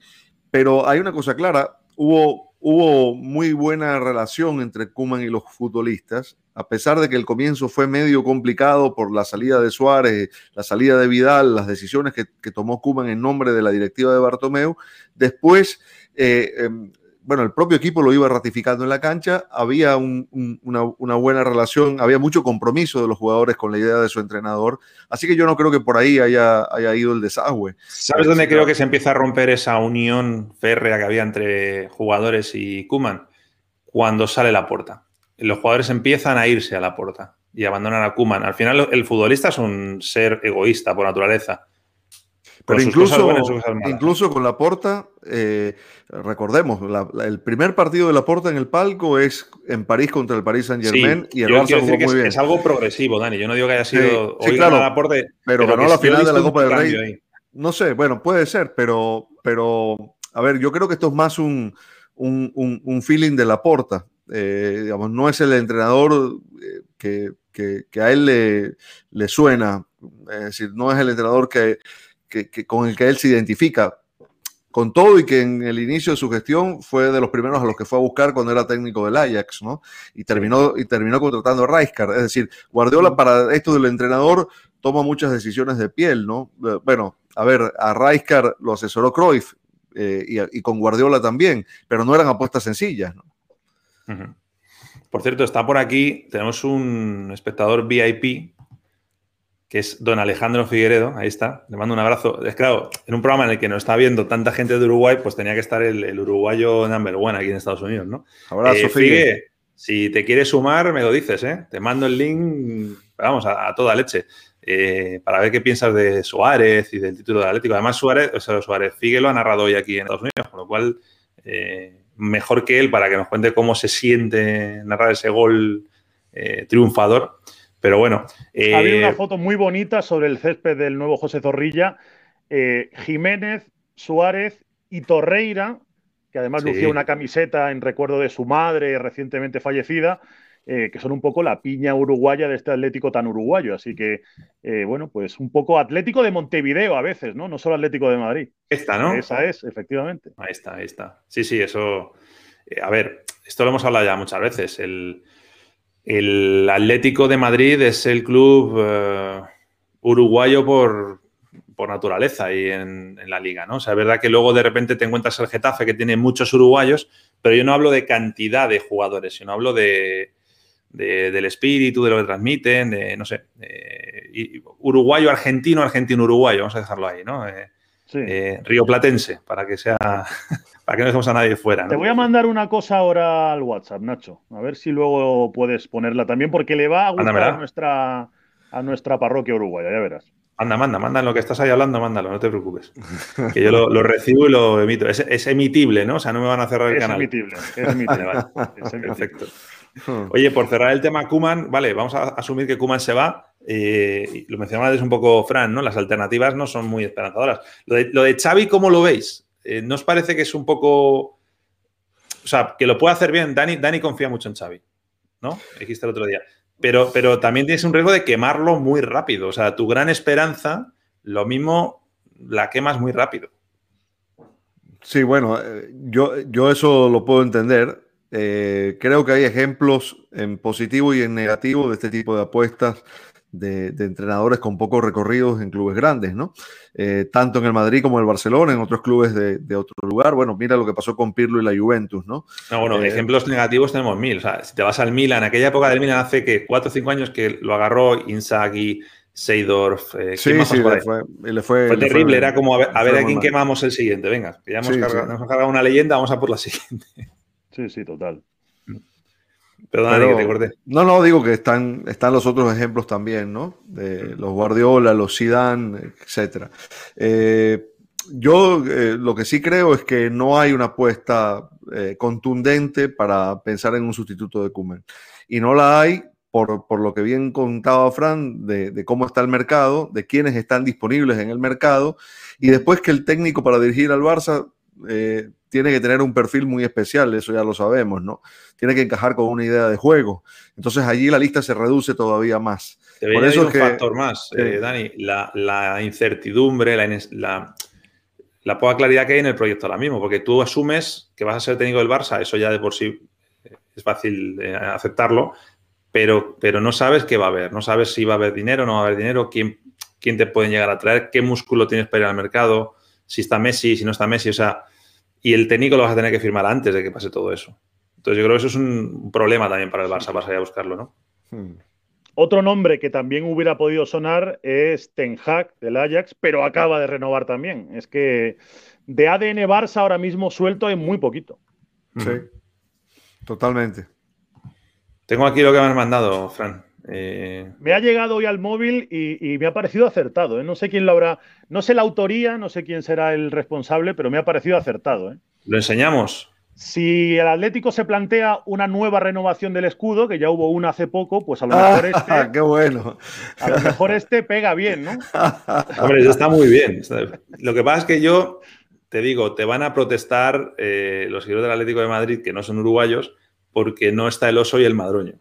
Speaker 4: pero hay una cosa clara, hubo hubo muy buena relación entre Kuman y los futbolistas, a pesar de que el comienzo fue medio complicado por la salida de Suárez, la salida de Vidal, las decisiones que, tomó Kuman en nombre de la directiva de Bartomeu. Después, eh, em, bueno, el propio equipo lo iba ratificando en la cancha, había una, buena relación, había mucho compromiso de los jugadores con la idea de su entrenador, así que yo no creo que por ahí haya, haya ido el desagüe.
Speaker 1: ¿Sabes dónde creo que se empieza a romper esa unión férrea que había entre jugadores y Kuman? Cuando sale la puerta. Los jugadores empiezan a irse a la puerta y abandonan a Kuman. Al final el futbolista es un ser egoísta por naturaleza
Speaker 4: pero incluso, incluso con la porta, eh, recordemos, el primer partido de la porta en el palco es en París contra el Paris Saint Germain y el Barça
Speaker 1: jugó muy es, bien. Es algo progresivo, Dani. Yo no digo que haya sido
Speaker 4: sí, claro, la porta, pero, ganó la final de la Copa del Rey. No sé, bueno, puede ser, pero, pero a ver, yo creo que esto es más un, un, un, feeling de la porta. Eh, digamos, no es el entrenador eh, que, que, que, a él le, le suena. Es decir, no es el entrenador que, con el que él se identifica. Con todo y que en el inicio de su gestión fue de los primeros a los que fue a buscar cuando era técnico del Ajax, ¿no? Y terminó, y terminó contratando a Rijkaard. Es decir, Guardiola para esto del entrenador toma muchas decisiones de piel, ¿no? Bueno, a ver, a Rijkaard lo asesoró Cruyff eh, y, con Guardiola también, pero no eran apuestas sencillas, ¿no?
Speaker 1: Por cierto, está por aquí, tenemos un espectador VIP que es don Alejandro Figueredo, ahí está, le mando un abrazo. Es claro, en un programa en el que nos está viendo tanta gente de Uruguay, pues tenía que estar el, uruguayo number one aquí en Estados Unidos, ¿no?
Speaker 4: Abrazo, eh,
Speaker 1: si te quieres sumar, me lo dices, ¿eh? Te mando el link, vamos, a, toda leche, eh, para ver qué piensas de Suárez y del título de Atlético. Además, Suárez, o sea, Suárez Figue lo ha narrado hoy aquí en Estados Unidos, con lo cual, eh, mejor que él para que nos cuente cómo se siente narrar ese gol eh, triunfador. Pero bueno.
Speaker 3: Había una foto muy bonita sobre el césped del nuevo José Zorrilla. Jiménez, Suárez y Torreira, que además lucía una camiseta en recuerdo de su madre recientemente fallecida. Eh, que son un poco la piña uruguaya de este Atlético tan uruguayo. Así que, eh, bueno, pues un poco Atlético de Montevideo a veces, ¿no? No solo Atlético de Madrid.
Speaker 1: Esta, ¿no?
Speaker 3: Esa es, efectivamente.
Speaker 1: Ahí está, ahí está. Sí, sí, eso. Eh, a ver, esto lo hemos hablado ya muchas veces. El, Atlético de Madrid es el club uruguayo por, por naturaleza y en, en, la liga, ¿no? O sea, es verdad que luego de repente te encuentras el Getafe que tiene muchos uruguayos, pero yo no hablo de cantidad de jugadores, sino hablo de, del espíritu, de lo que transmiten, de, no sé, uruguayo, argentino, argentino, uruguayo, vamos a dejarlo ahí, ¿no? Eh, eh, río Platense, para que sea, para que no dejemos a nadie fuera.
Speaker 3: Te voy a mandar una cosa ahora al WhatsApp, Nacho, a ver si luego puedes ponerla también, porque le va a gustar a nuestra, a nuestra parroquia uruguaya, ya verás.
Speaker 1: Manda, manda, manda lo que estás ahí hablando, mándalo, no te preocupes. Que yo lo, recibo y lo emito. Es, emitible, ¿no? O sea, no me van a cerrar el canal.
Speaker 3: Emitible, es emitible,
Speaker 1: Es emitible. Perfecto. Oye, por cerrar el tema Kuman, vale, vamos a asumir que Kuman se va. Eh, lo mencionaba antes un poco Fran, ¿no? Las alternativas no son muy esperanzadoras. Lo de, lo Xavi, ¿cómo lo veis? Eh, ¿No os parece que es un poco. O sea, que lo puede hacer bien? Dani, Dani confía mucho en Xavi, ¿no? Dijiste el otro día. Pero, pero también tienes un riesgo de quemarlo muy rápido. O sea, tu gran esperanza, lo mismo la quemas muy rápido.
Speaker 4: Sí, bueno, eh, yo, yo eso lo puedo entender. Eh, creo que hay ejemplos en positivo y en negativo de este tipo de apuestas de, entrenadores con pocos recorridos en clubes grandes, ¿no? Eh, tanto en el Madrid como en el Barcelona, en otros clubes de, otro lugar. Bueno, mira lo que pasó con Pirlo y la Juventus, ¿no?
Speaker 1: No, bueno, eh, ejemplos negativos tenemos mil. O sea, si te vas al Milan, en aquella época del Milan hace que cuatro o cinco años que lo agarró Inzaghi, Seydorf.
Speaker 4: sí, sí, le fue, le fue,
Speaker 1: terrible. Era como a ver, a, ver a quién quemamos el siguiente. Venga, que ya hemos, cargado, hemos cargado una leyenda, vamos a por la siguiente.
Speaker 3: Sí, sí, total.
Speaker 1: Perdón, que te corté.
Speaker 4: No, no, digo que están, están los otros ejemplos también, ¿no? De los Guardiola, los Zidane, etcétera. Eh, yo eh, lo que sí creo es que no hay una apuesta eh, contundente para pensar en un sustituto de Kuman. Y no la hay por, por, lo que bien contaba Fran de, de, cómo está el mercado, de quiénes están disponibles en el mercado, y después que el técnico para dirigir al Barça eh, tiene que tener un perfil muy especial, eso ya lo sabemos, ¿no? Tiene que encajar con una idea de juego. Entonces allí la lista se reduce todavía más.
Speaker 1: Por eso es un factor más, eh, Dani, la, incertidumbre, la, la, poca claridad que hay en el proyecto ahora mismo, porque tú asumes que vas a ser técnico del Barça, eso ya de por sí es fácil eh, aceptarlo, pero, pero no sabes qué va a haber, no sabes si va a haber dinero, no va a haber dinero, quién, quién te pueden llegar a traer, qué músculo tienes para ir al mercado si está Messi, si no está Messi, o sea, y el técnico lo vas a tener que firmar antes de que pase todo eso. Entonces yo creo que eso es un problema también para el Barça, para salir a buscarlo, ¿no? Hmm.
Speaker 3: Otro nombre que también hubiera podido sonar es Ten Hag del Ajax, pero acaba de renovar también. Es que de ADN Barça ahora mismo suelto hay muy poquito.
Speaker 4: Sí, totalmente.
Speaker 1: Tengo aquí lo que me has mandado, Fran. Eh,
Speaker 3: me ha llegado hoy al móvil y, me ha parecido acertado. ¿eh? No sé quién lo habrá, no sé la autoría, no sé quién será el responsable, pero me ha parecido acertado. ¿eh?
Speaker 1: ¿Lo enseñamos?
Speaker 3: Si el Atlético se plantea una nueva renovación del escudo, que ya hubo una hace poco, pues a lo mejor este.
Speaker 4: ¡Qué bueno!
Speaker 3: A lo mejor este pega bien, ¿no?
Speaker 1: Hombre, eso está muy bien. Lo que pasa es que yo te digo, te van a protestar los seguidores del Atlético de Madrid, que no son uruguayos, porque no está el oso y el madroño.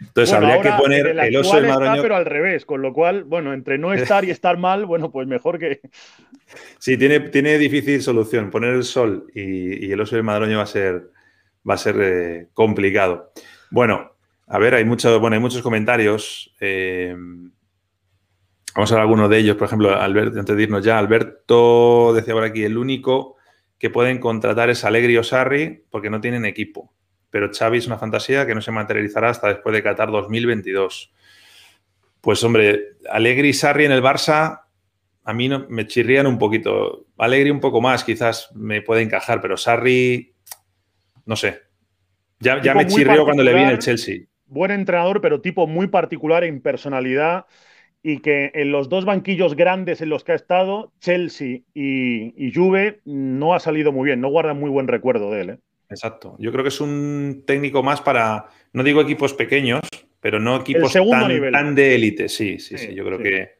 Speaker 1: Entonces habría que poner el, oso y madroño.
Speaker 3: pero al revés, con lo cual, bueno, entre no estar y estar mal, bueno, pues mejor que.
Speaker 1: Sí, tiene, tiene difícil solución. Poner el sol y, el oso y el madroño va a ser, va a ser eh, complicado. Bueno, a ver, hay, mucho, bueno, hay muchos comentarios. Eh, vamos a ver algunos de ellos. Por ejemplo, Alberto, antes de irnos ya, Alberto decía por aquí: el único que pueden contratar es Alegri o Sarri porque no tienen equipo pero Xavi es una fantasía que no se materializará hasta después de Qatar 2022. Pues hombre, Alegri y Sarri en el Barça a mí no, me chirrían un poquito. Alegri un poco más, quizás me puede encajar, pero Sarri, no sé. Ya, ya me chirrió cuando le vi en el Chelsea.
Speaker 3: Buen entrenador, pero tipo muy particular en personalidad y que en los dos banquillos grandes en los que ha estado, Chelsea y, y Juve, no ha salido muy bien, no guardan muy buen recuerdo de él. ¿eh?
Speaker 1: Exacto. Yo creo que es un técnico más para, no digo equipos pequeños, pero no equipos tan, de élite. Sí, sí, sí, yo creo que...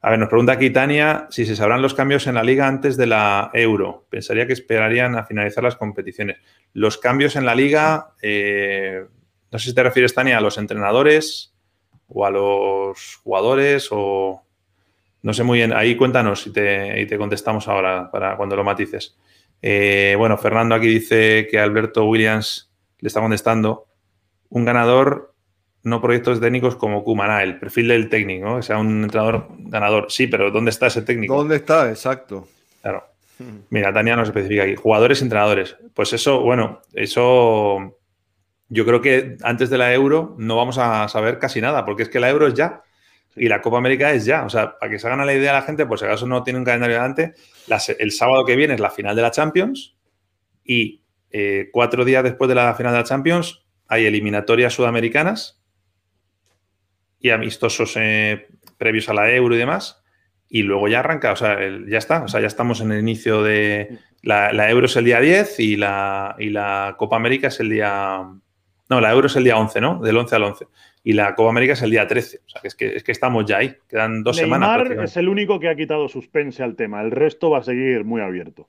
Speaker 1: A ver, nos pregunta aquí Tania si se sabrán los cambios en la liga antes de la Euro. Pensaría que esperarían a finalizar las competiciones. Los cambios en la liga, eh, no sé si te refieres, Tania, a los entrenadores o a los jugadores o... No sé muy bien, ahí cuéntanos y te, te contestamos ahora para cuando lo matices. Eh, bueno, Fernando aquí dice que Alberto Williams le está contestando. Un ganador no proyectos técnicos como Kumana, el perfil del técnico, que sea un entrenador ganador. Sí, pero ¿dónde está ese técnico?
Speaker 4: ¿Dónde está? Exacto.
Speaker 1: Claro. Mira, Tania nos especifica aquí. Jugadores entrenadores. Pues eso, bueno, eso yo creo que antes de la Euro no vamos a saber casi nada, porque es que la Euro es ya y la Copa América es ya. O sea, para que se hagan la idea la gente, pues si acaso no tiene un calendario delante, el sábado que viene es la final de la Champions y eh, cuatro días después de la final de la Champions hay eliminatorias sudamericanas y amistosos eh, previos a la Euro y demás. Y luego ya arranca, o sea, ya está, o sea, ya estamos en el inicio de... La, Euro es el día 10 y la, y la Copa América es el día... No, la Euro es el día 11, ¿no? Del 11 al 11. Y la Copa América es el día 13. O sea, que es que, es que estamos ya ahí. Quedan dos semanas.
Speaker 3: Neymar es el único que ha quitado suspense al tema. El resto va a seguir muy abierto.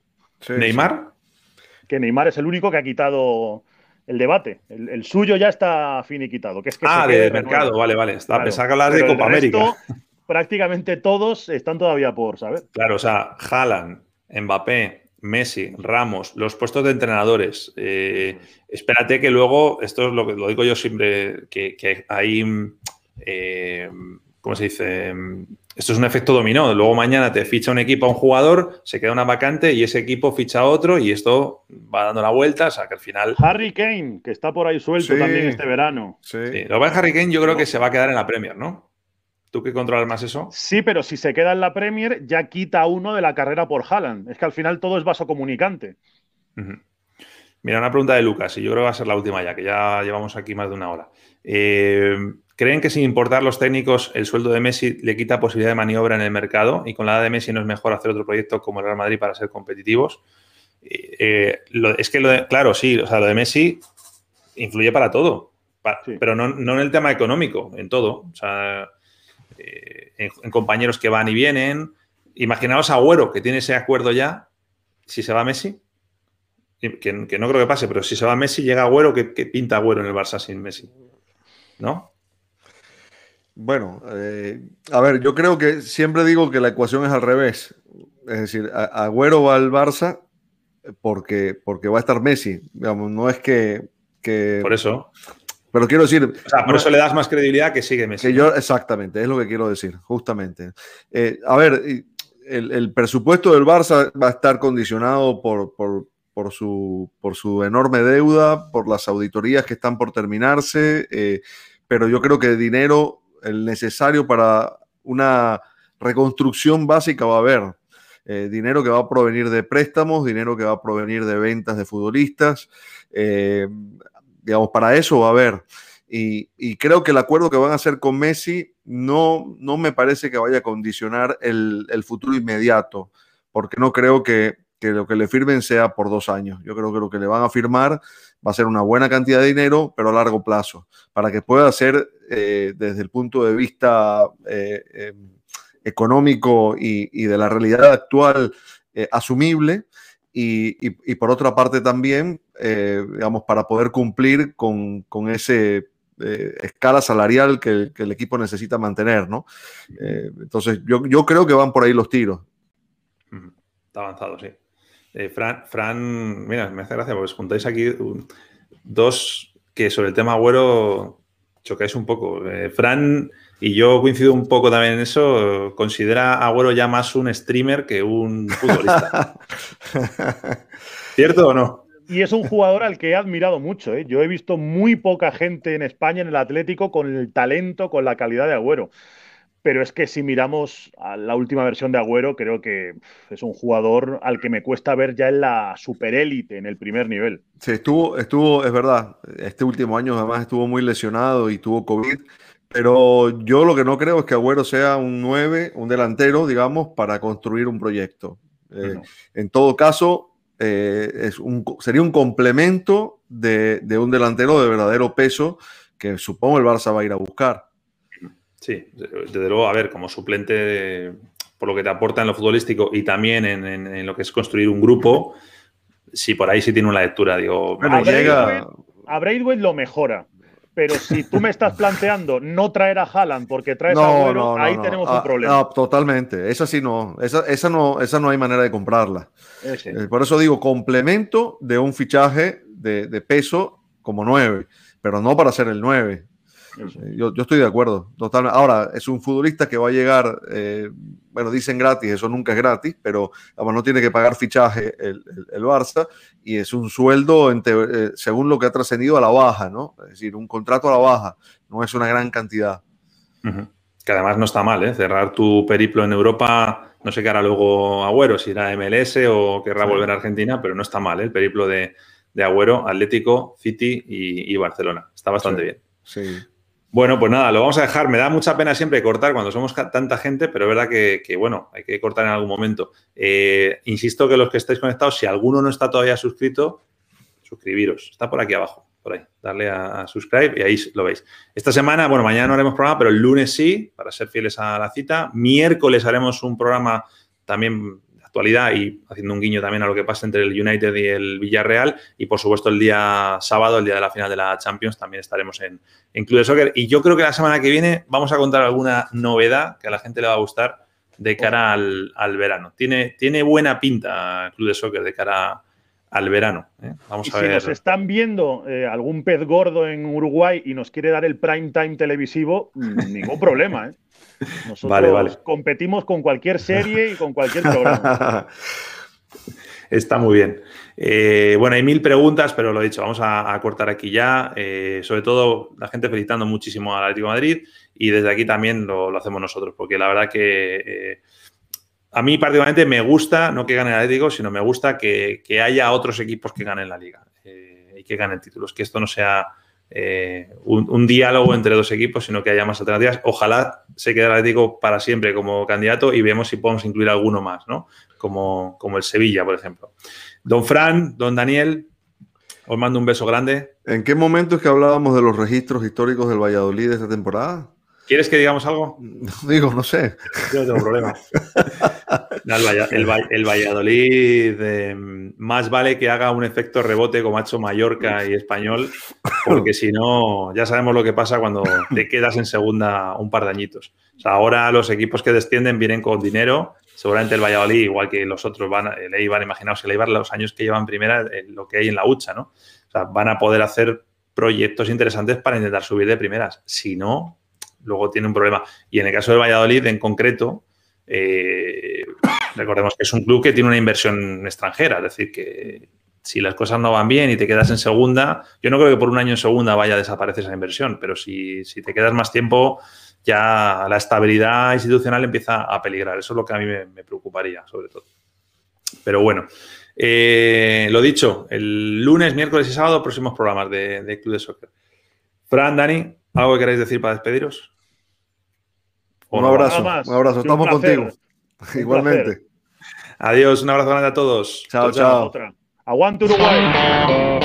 Speaker 1: ¿Neymar?
Speaker 3: Que Neymar es el único que ha quitado el debate. El, suyo ya está finiquitado. Que es que
Speaker 1: ah, de mercado, vale, vale. Está, pensaba que hablar de Copa América.
Speaker 3: Prácticamente todos están todavía por saber.
Speaker 1: Claro, o sea, Haaland, Mbappé, Messi, Ramos, los puestos de entrenadores. Eh, espérate que luego, esto es lo que lo digo yo siempre, que, que hay, eh, ¿cómo se dice? esto es un efecto dominó. Luego mañana te ficha un equipo a un jugador, se queda una vacante y ese equipo ficha a otro y esto va dando la vuelta. O sea que al final.
Speaker 3: Harry Kane, que está por ahí suelto también este verano.
Speaker 1: Sí. Lo va Harry Kane, yo creo que se va a quedar en la Premier, ¿no? ¿Tú que controlas más eso?
Speaker 3: Sí, pero si se queda en la Premier, ya quita uno de la carrera por Haaland. Es que al final todo es vaso comunicante.
Speaker 1: Mira, una pregunta de Lucas, y yo creo que va a ser la última ya, que ya llevamos aquí más de una hora. Eh, ¿Creen que sin importar los técnicos, el sueldo de Messi le quita posibilidad de maniobra en el mercado y con la edad de Messi no es mejor hacer otro proyecto como el Real Madrid para ser competitivos? Eh, es que, lo claro, sí, o sea, lo de Messi influye para todo, pero no, en el tema económico, en todo. O sea, eh, en, compañeros que van y vienen. Imaginaos a Agüero, que tiene ese acuerdo ya, si se va Messi, que, no creo que pase, pero si se va Messi, llega Agüero, que, que pinta Agüero en el Barça sin Messi? ¿No?
Speaker 4: Bueno, eh, a ver, yo creo que siempre digo que la ecuación es al revés. Es decir, Agüero va al Barça porque, porque va a estar Messi. Digamos, no es que,
Speaker 1: Por eso.
Speaker 4: Pero quiero decir.
Speaker 1: O sea, por eso le das más credibilidad que sigue Messi.
Speaker 4: Que yo, exactamente, es lo que quiero decir, justamente. Eh, a ver, el, presupuesto del Barça va a estar condicionado por, por, su, por su enorme deuda, por las auditorías que están por terminarse. Eh, pero yo creo que dinero el necesario para una reconstrucción básica va a haber. Eh, dinero que va a provenir de préstamos, dinero que va a provenir de ventas de futbolistas. Eh, digamos, para eso va a haber. Y, creo que el acuerdo que van a hacer con Messi no, no me parece que vaya a condicionar el, futuro inmediato, porque no creo que, que lo que le firmen sea por dos años. Yo creo que lo que le van a firmar va a ser una buena cantidad de dinero, pero a largo plazo, para que pueda ser eh, desde el punto de vista eh, em, económico y, de la realidad actual eh, asumible. Y, por otra parte también, digamos, para poder cumplir con, con ese escala salarial que el, equipo necesita mantener, ¿no? entonces, yo, yo creo que van por ahí los tiros.
Speaker 1: Está avanzado, sí. Eh, Fran, mira, me hace gracia porque os juntáis aquí dos que sobre el tema Agüero chocáis un poco. Eh, Fran y yo coincido un poco también en eso, considera a Agüero ya más un streamer que un futbolista. ¿Cierto o no?
Speaker 3: Y es un jugador al que he admirado mucho. ¿eh? Yo he visto muy poca gente en España en el Atlético con el talento, con la calidad de Agüero pero es que si miramos a la última versión de Agüero, creo que es un jugador al que me cuesta ver ya en la superélite, en el primer nivel.
Speaker 4: Sí, estuvo, estuvo, es verdad, este último año además estuvo muy lesionado y tuvo COVID, pero yo lo que no creo es que Agüero sea un 9, un delantero, digamos, para construir un proyecto. Eh, en todo caso, eh, es un, sería un complemento de, de un delantero de verdadero peso que supongo el Barça va a ir a buscar.
Speaker 1: Sí, desde luego, a ver, como suplente, por lo que te aporta en lo futbolístico y también en, lo que es construir un grupo, sí, por ahí sí tiene una lectura. Digo,
Speaker 3: bueno, a llega... a Braithwaite lo mejora pero si tú me estás planteando no traer a Haaland porque traes a Agüero, ahí tenemos un ah, problema.
Speaker 4: No, totalmente. Esa sí no. Esa, esa, no. esa no hay manera de comprarla. Eh, por eso digo, complemento de un fichaje de, de peso como 9, pero no para ser el 9. Yo, estoy de acuerdo, totalmente. Ahora, es un futbolista que va a llegar, eh, bueno, dicen gratis, eso nunca es gratis, pero no tiene que pagar fichaje el, el, Barça y es un sueldo eh, según lo que ha trascendido a la baja, ¿no? Es decir, un contrato a la baja, no es una gran cantidad.
Speaker 1: Que además no está mal, ¿eh? Cerrar tu periplo en Europa, no sé qué hará luego Agüero, si irá a MLS o querrá volver a Argentina, pero no está mal, ¿eh? El periplo de, de Agüero, Atlético, City y, Barcelona. Está bastante bien.
Speaker 4: Sí.
Speaker 1: Bueno, pues nada, lo vamos a dejar. Me da mucha pena siempre cortar cuando somos tanta gente, pero es verdad que, bueno, hay que cortar en algún momento. Eh, insisto que los que estáis conectados, si alguno no está todavía suscrito, suscribiros. Está por aquí abajo, por ahí. Darle a, a subscribe y ahí lo veis. Esta semana, bueno, mañana no haremos programa, pero el lunes sí, para ser fieles a la cita. Miércoles haremos un programa también actualidad y haciendo un guiño también a lo que pasa entre el United y el Villarreal. Y por supuesto, el día sábado, el día de la final de la Champions, también estaremos en, en Club de Soccer. Y yo creo que la semana que viene vamos a contar alguna novedad que a la gente le va a gustar de cara al, verano. Tiene, tiene buena pinta Club de Soccer de cara al verano. ¿eh? Vamos a
Speaker 3: si nos están viendo eh, algún pez gordo en Uruguay y nos quiere dar el prime time televisivo, mm, ningún problema. ¿eh? Nosotros competimos con cualquier serie y con cualquier programa.
Speaker 1: Está muy bien. Eh, bueno, hay mil preguntas, pero lo he dicho, vamos a, cortar aquí ya. Eh, sobre todo, la gente felicitando muchísimo al Atlético de Madrid y desde aquí también lo, hacemos nosotros, porque la verdad que eh, a mí particularmente me gusta, no que gane el Atlético, sino me gusta que, haya otros equipos que ganen la liga y que ganen títulos, que esto no sea eh, un, diálogo entre dos equipos, sino que haya más alternativas. Ojalá se quede el Atlético para siempre como candidato y vemos si podemos incluir alguno más, ¿no? Como, como el Sevilla, por ejemplo. Don Fran, don Daniel, os mando un beso grande.
Speaker 4: ¿En qué momento es que hablábamos de los registros históricos del Valladolid de esta temporada?
Speaker 1: ¿Quieres que digamos algo?
Speaker 4: Digo, no sé.
Speaker 1: Yo no tengo problema. el, Valladolid em, más vale que haga un efecto rebote como ha hecho Mallorca y Español, porque si no, ya sabemos lo que pasa cuando te quedas en segunda un par de añitos. ahora los equipos que descienden vienen con dinero. Seguramente el Valladolid, igual que los otros, van, el Eibar, imaginaos el Eibar, los años que llevan primera, eh, lo que hay en la hucha, ¿no? O sea, van a poder hacer proyectos interesantes para intentar subir de primeras. Si no, luego tiene un problema. Y en el caso del Valladolid, en concreto, eh, recordemos que es un club que tiene una inversión extranjera, es decir, que si las cosas no van bien y te quedas en segunda, yo no creo que por un año en segunda vaya a desaparecer esa inversión, pero si, te quedas más tiempo, ya la estabilidad institucional empieza a peligrar. Eso es lo que a mí me, preocuparía, sobre todo. Pero bueno, eh, lo dicho, el lunes, miércoles y sábado, próximos programas de, de Club de Soccer. Fran, Dani, ¿algo que queráis decir para despediros?
Speaker 4: Un abrazo, un abrazo, estamos contigo. Igualmente.
Speaker 1: Adiós, un abrazo grande a todos.
Speaker 4: chao. chao. chao.
Speaker 3: Aguante Uruguay.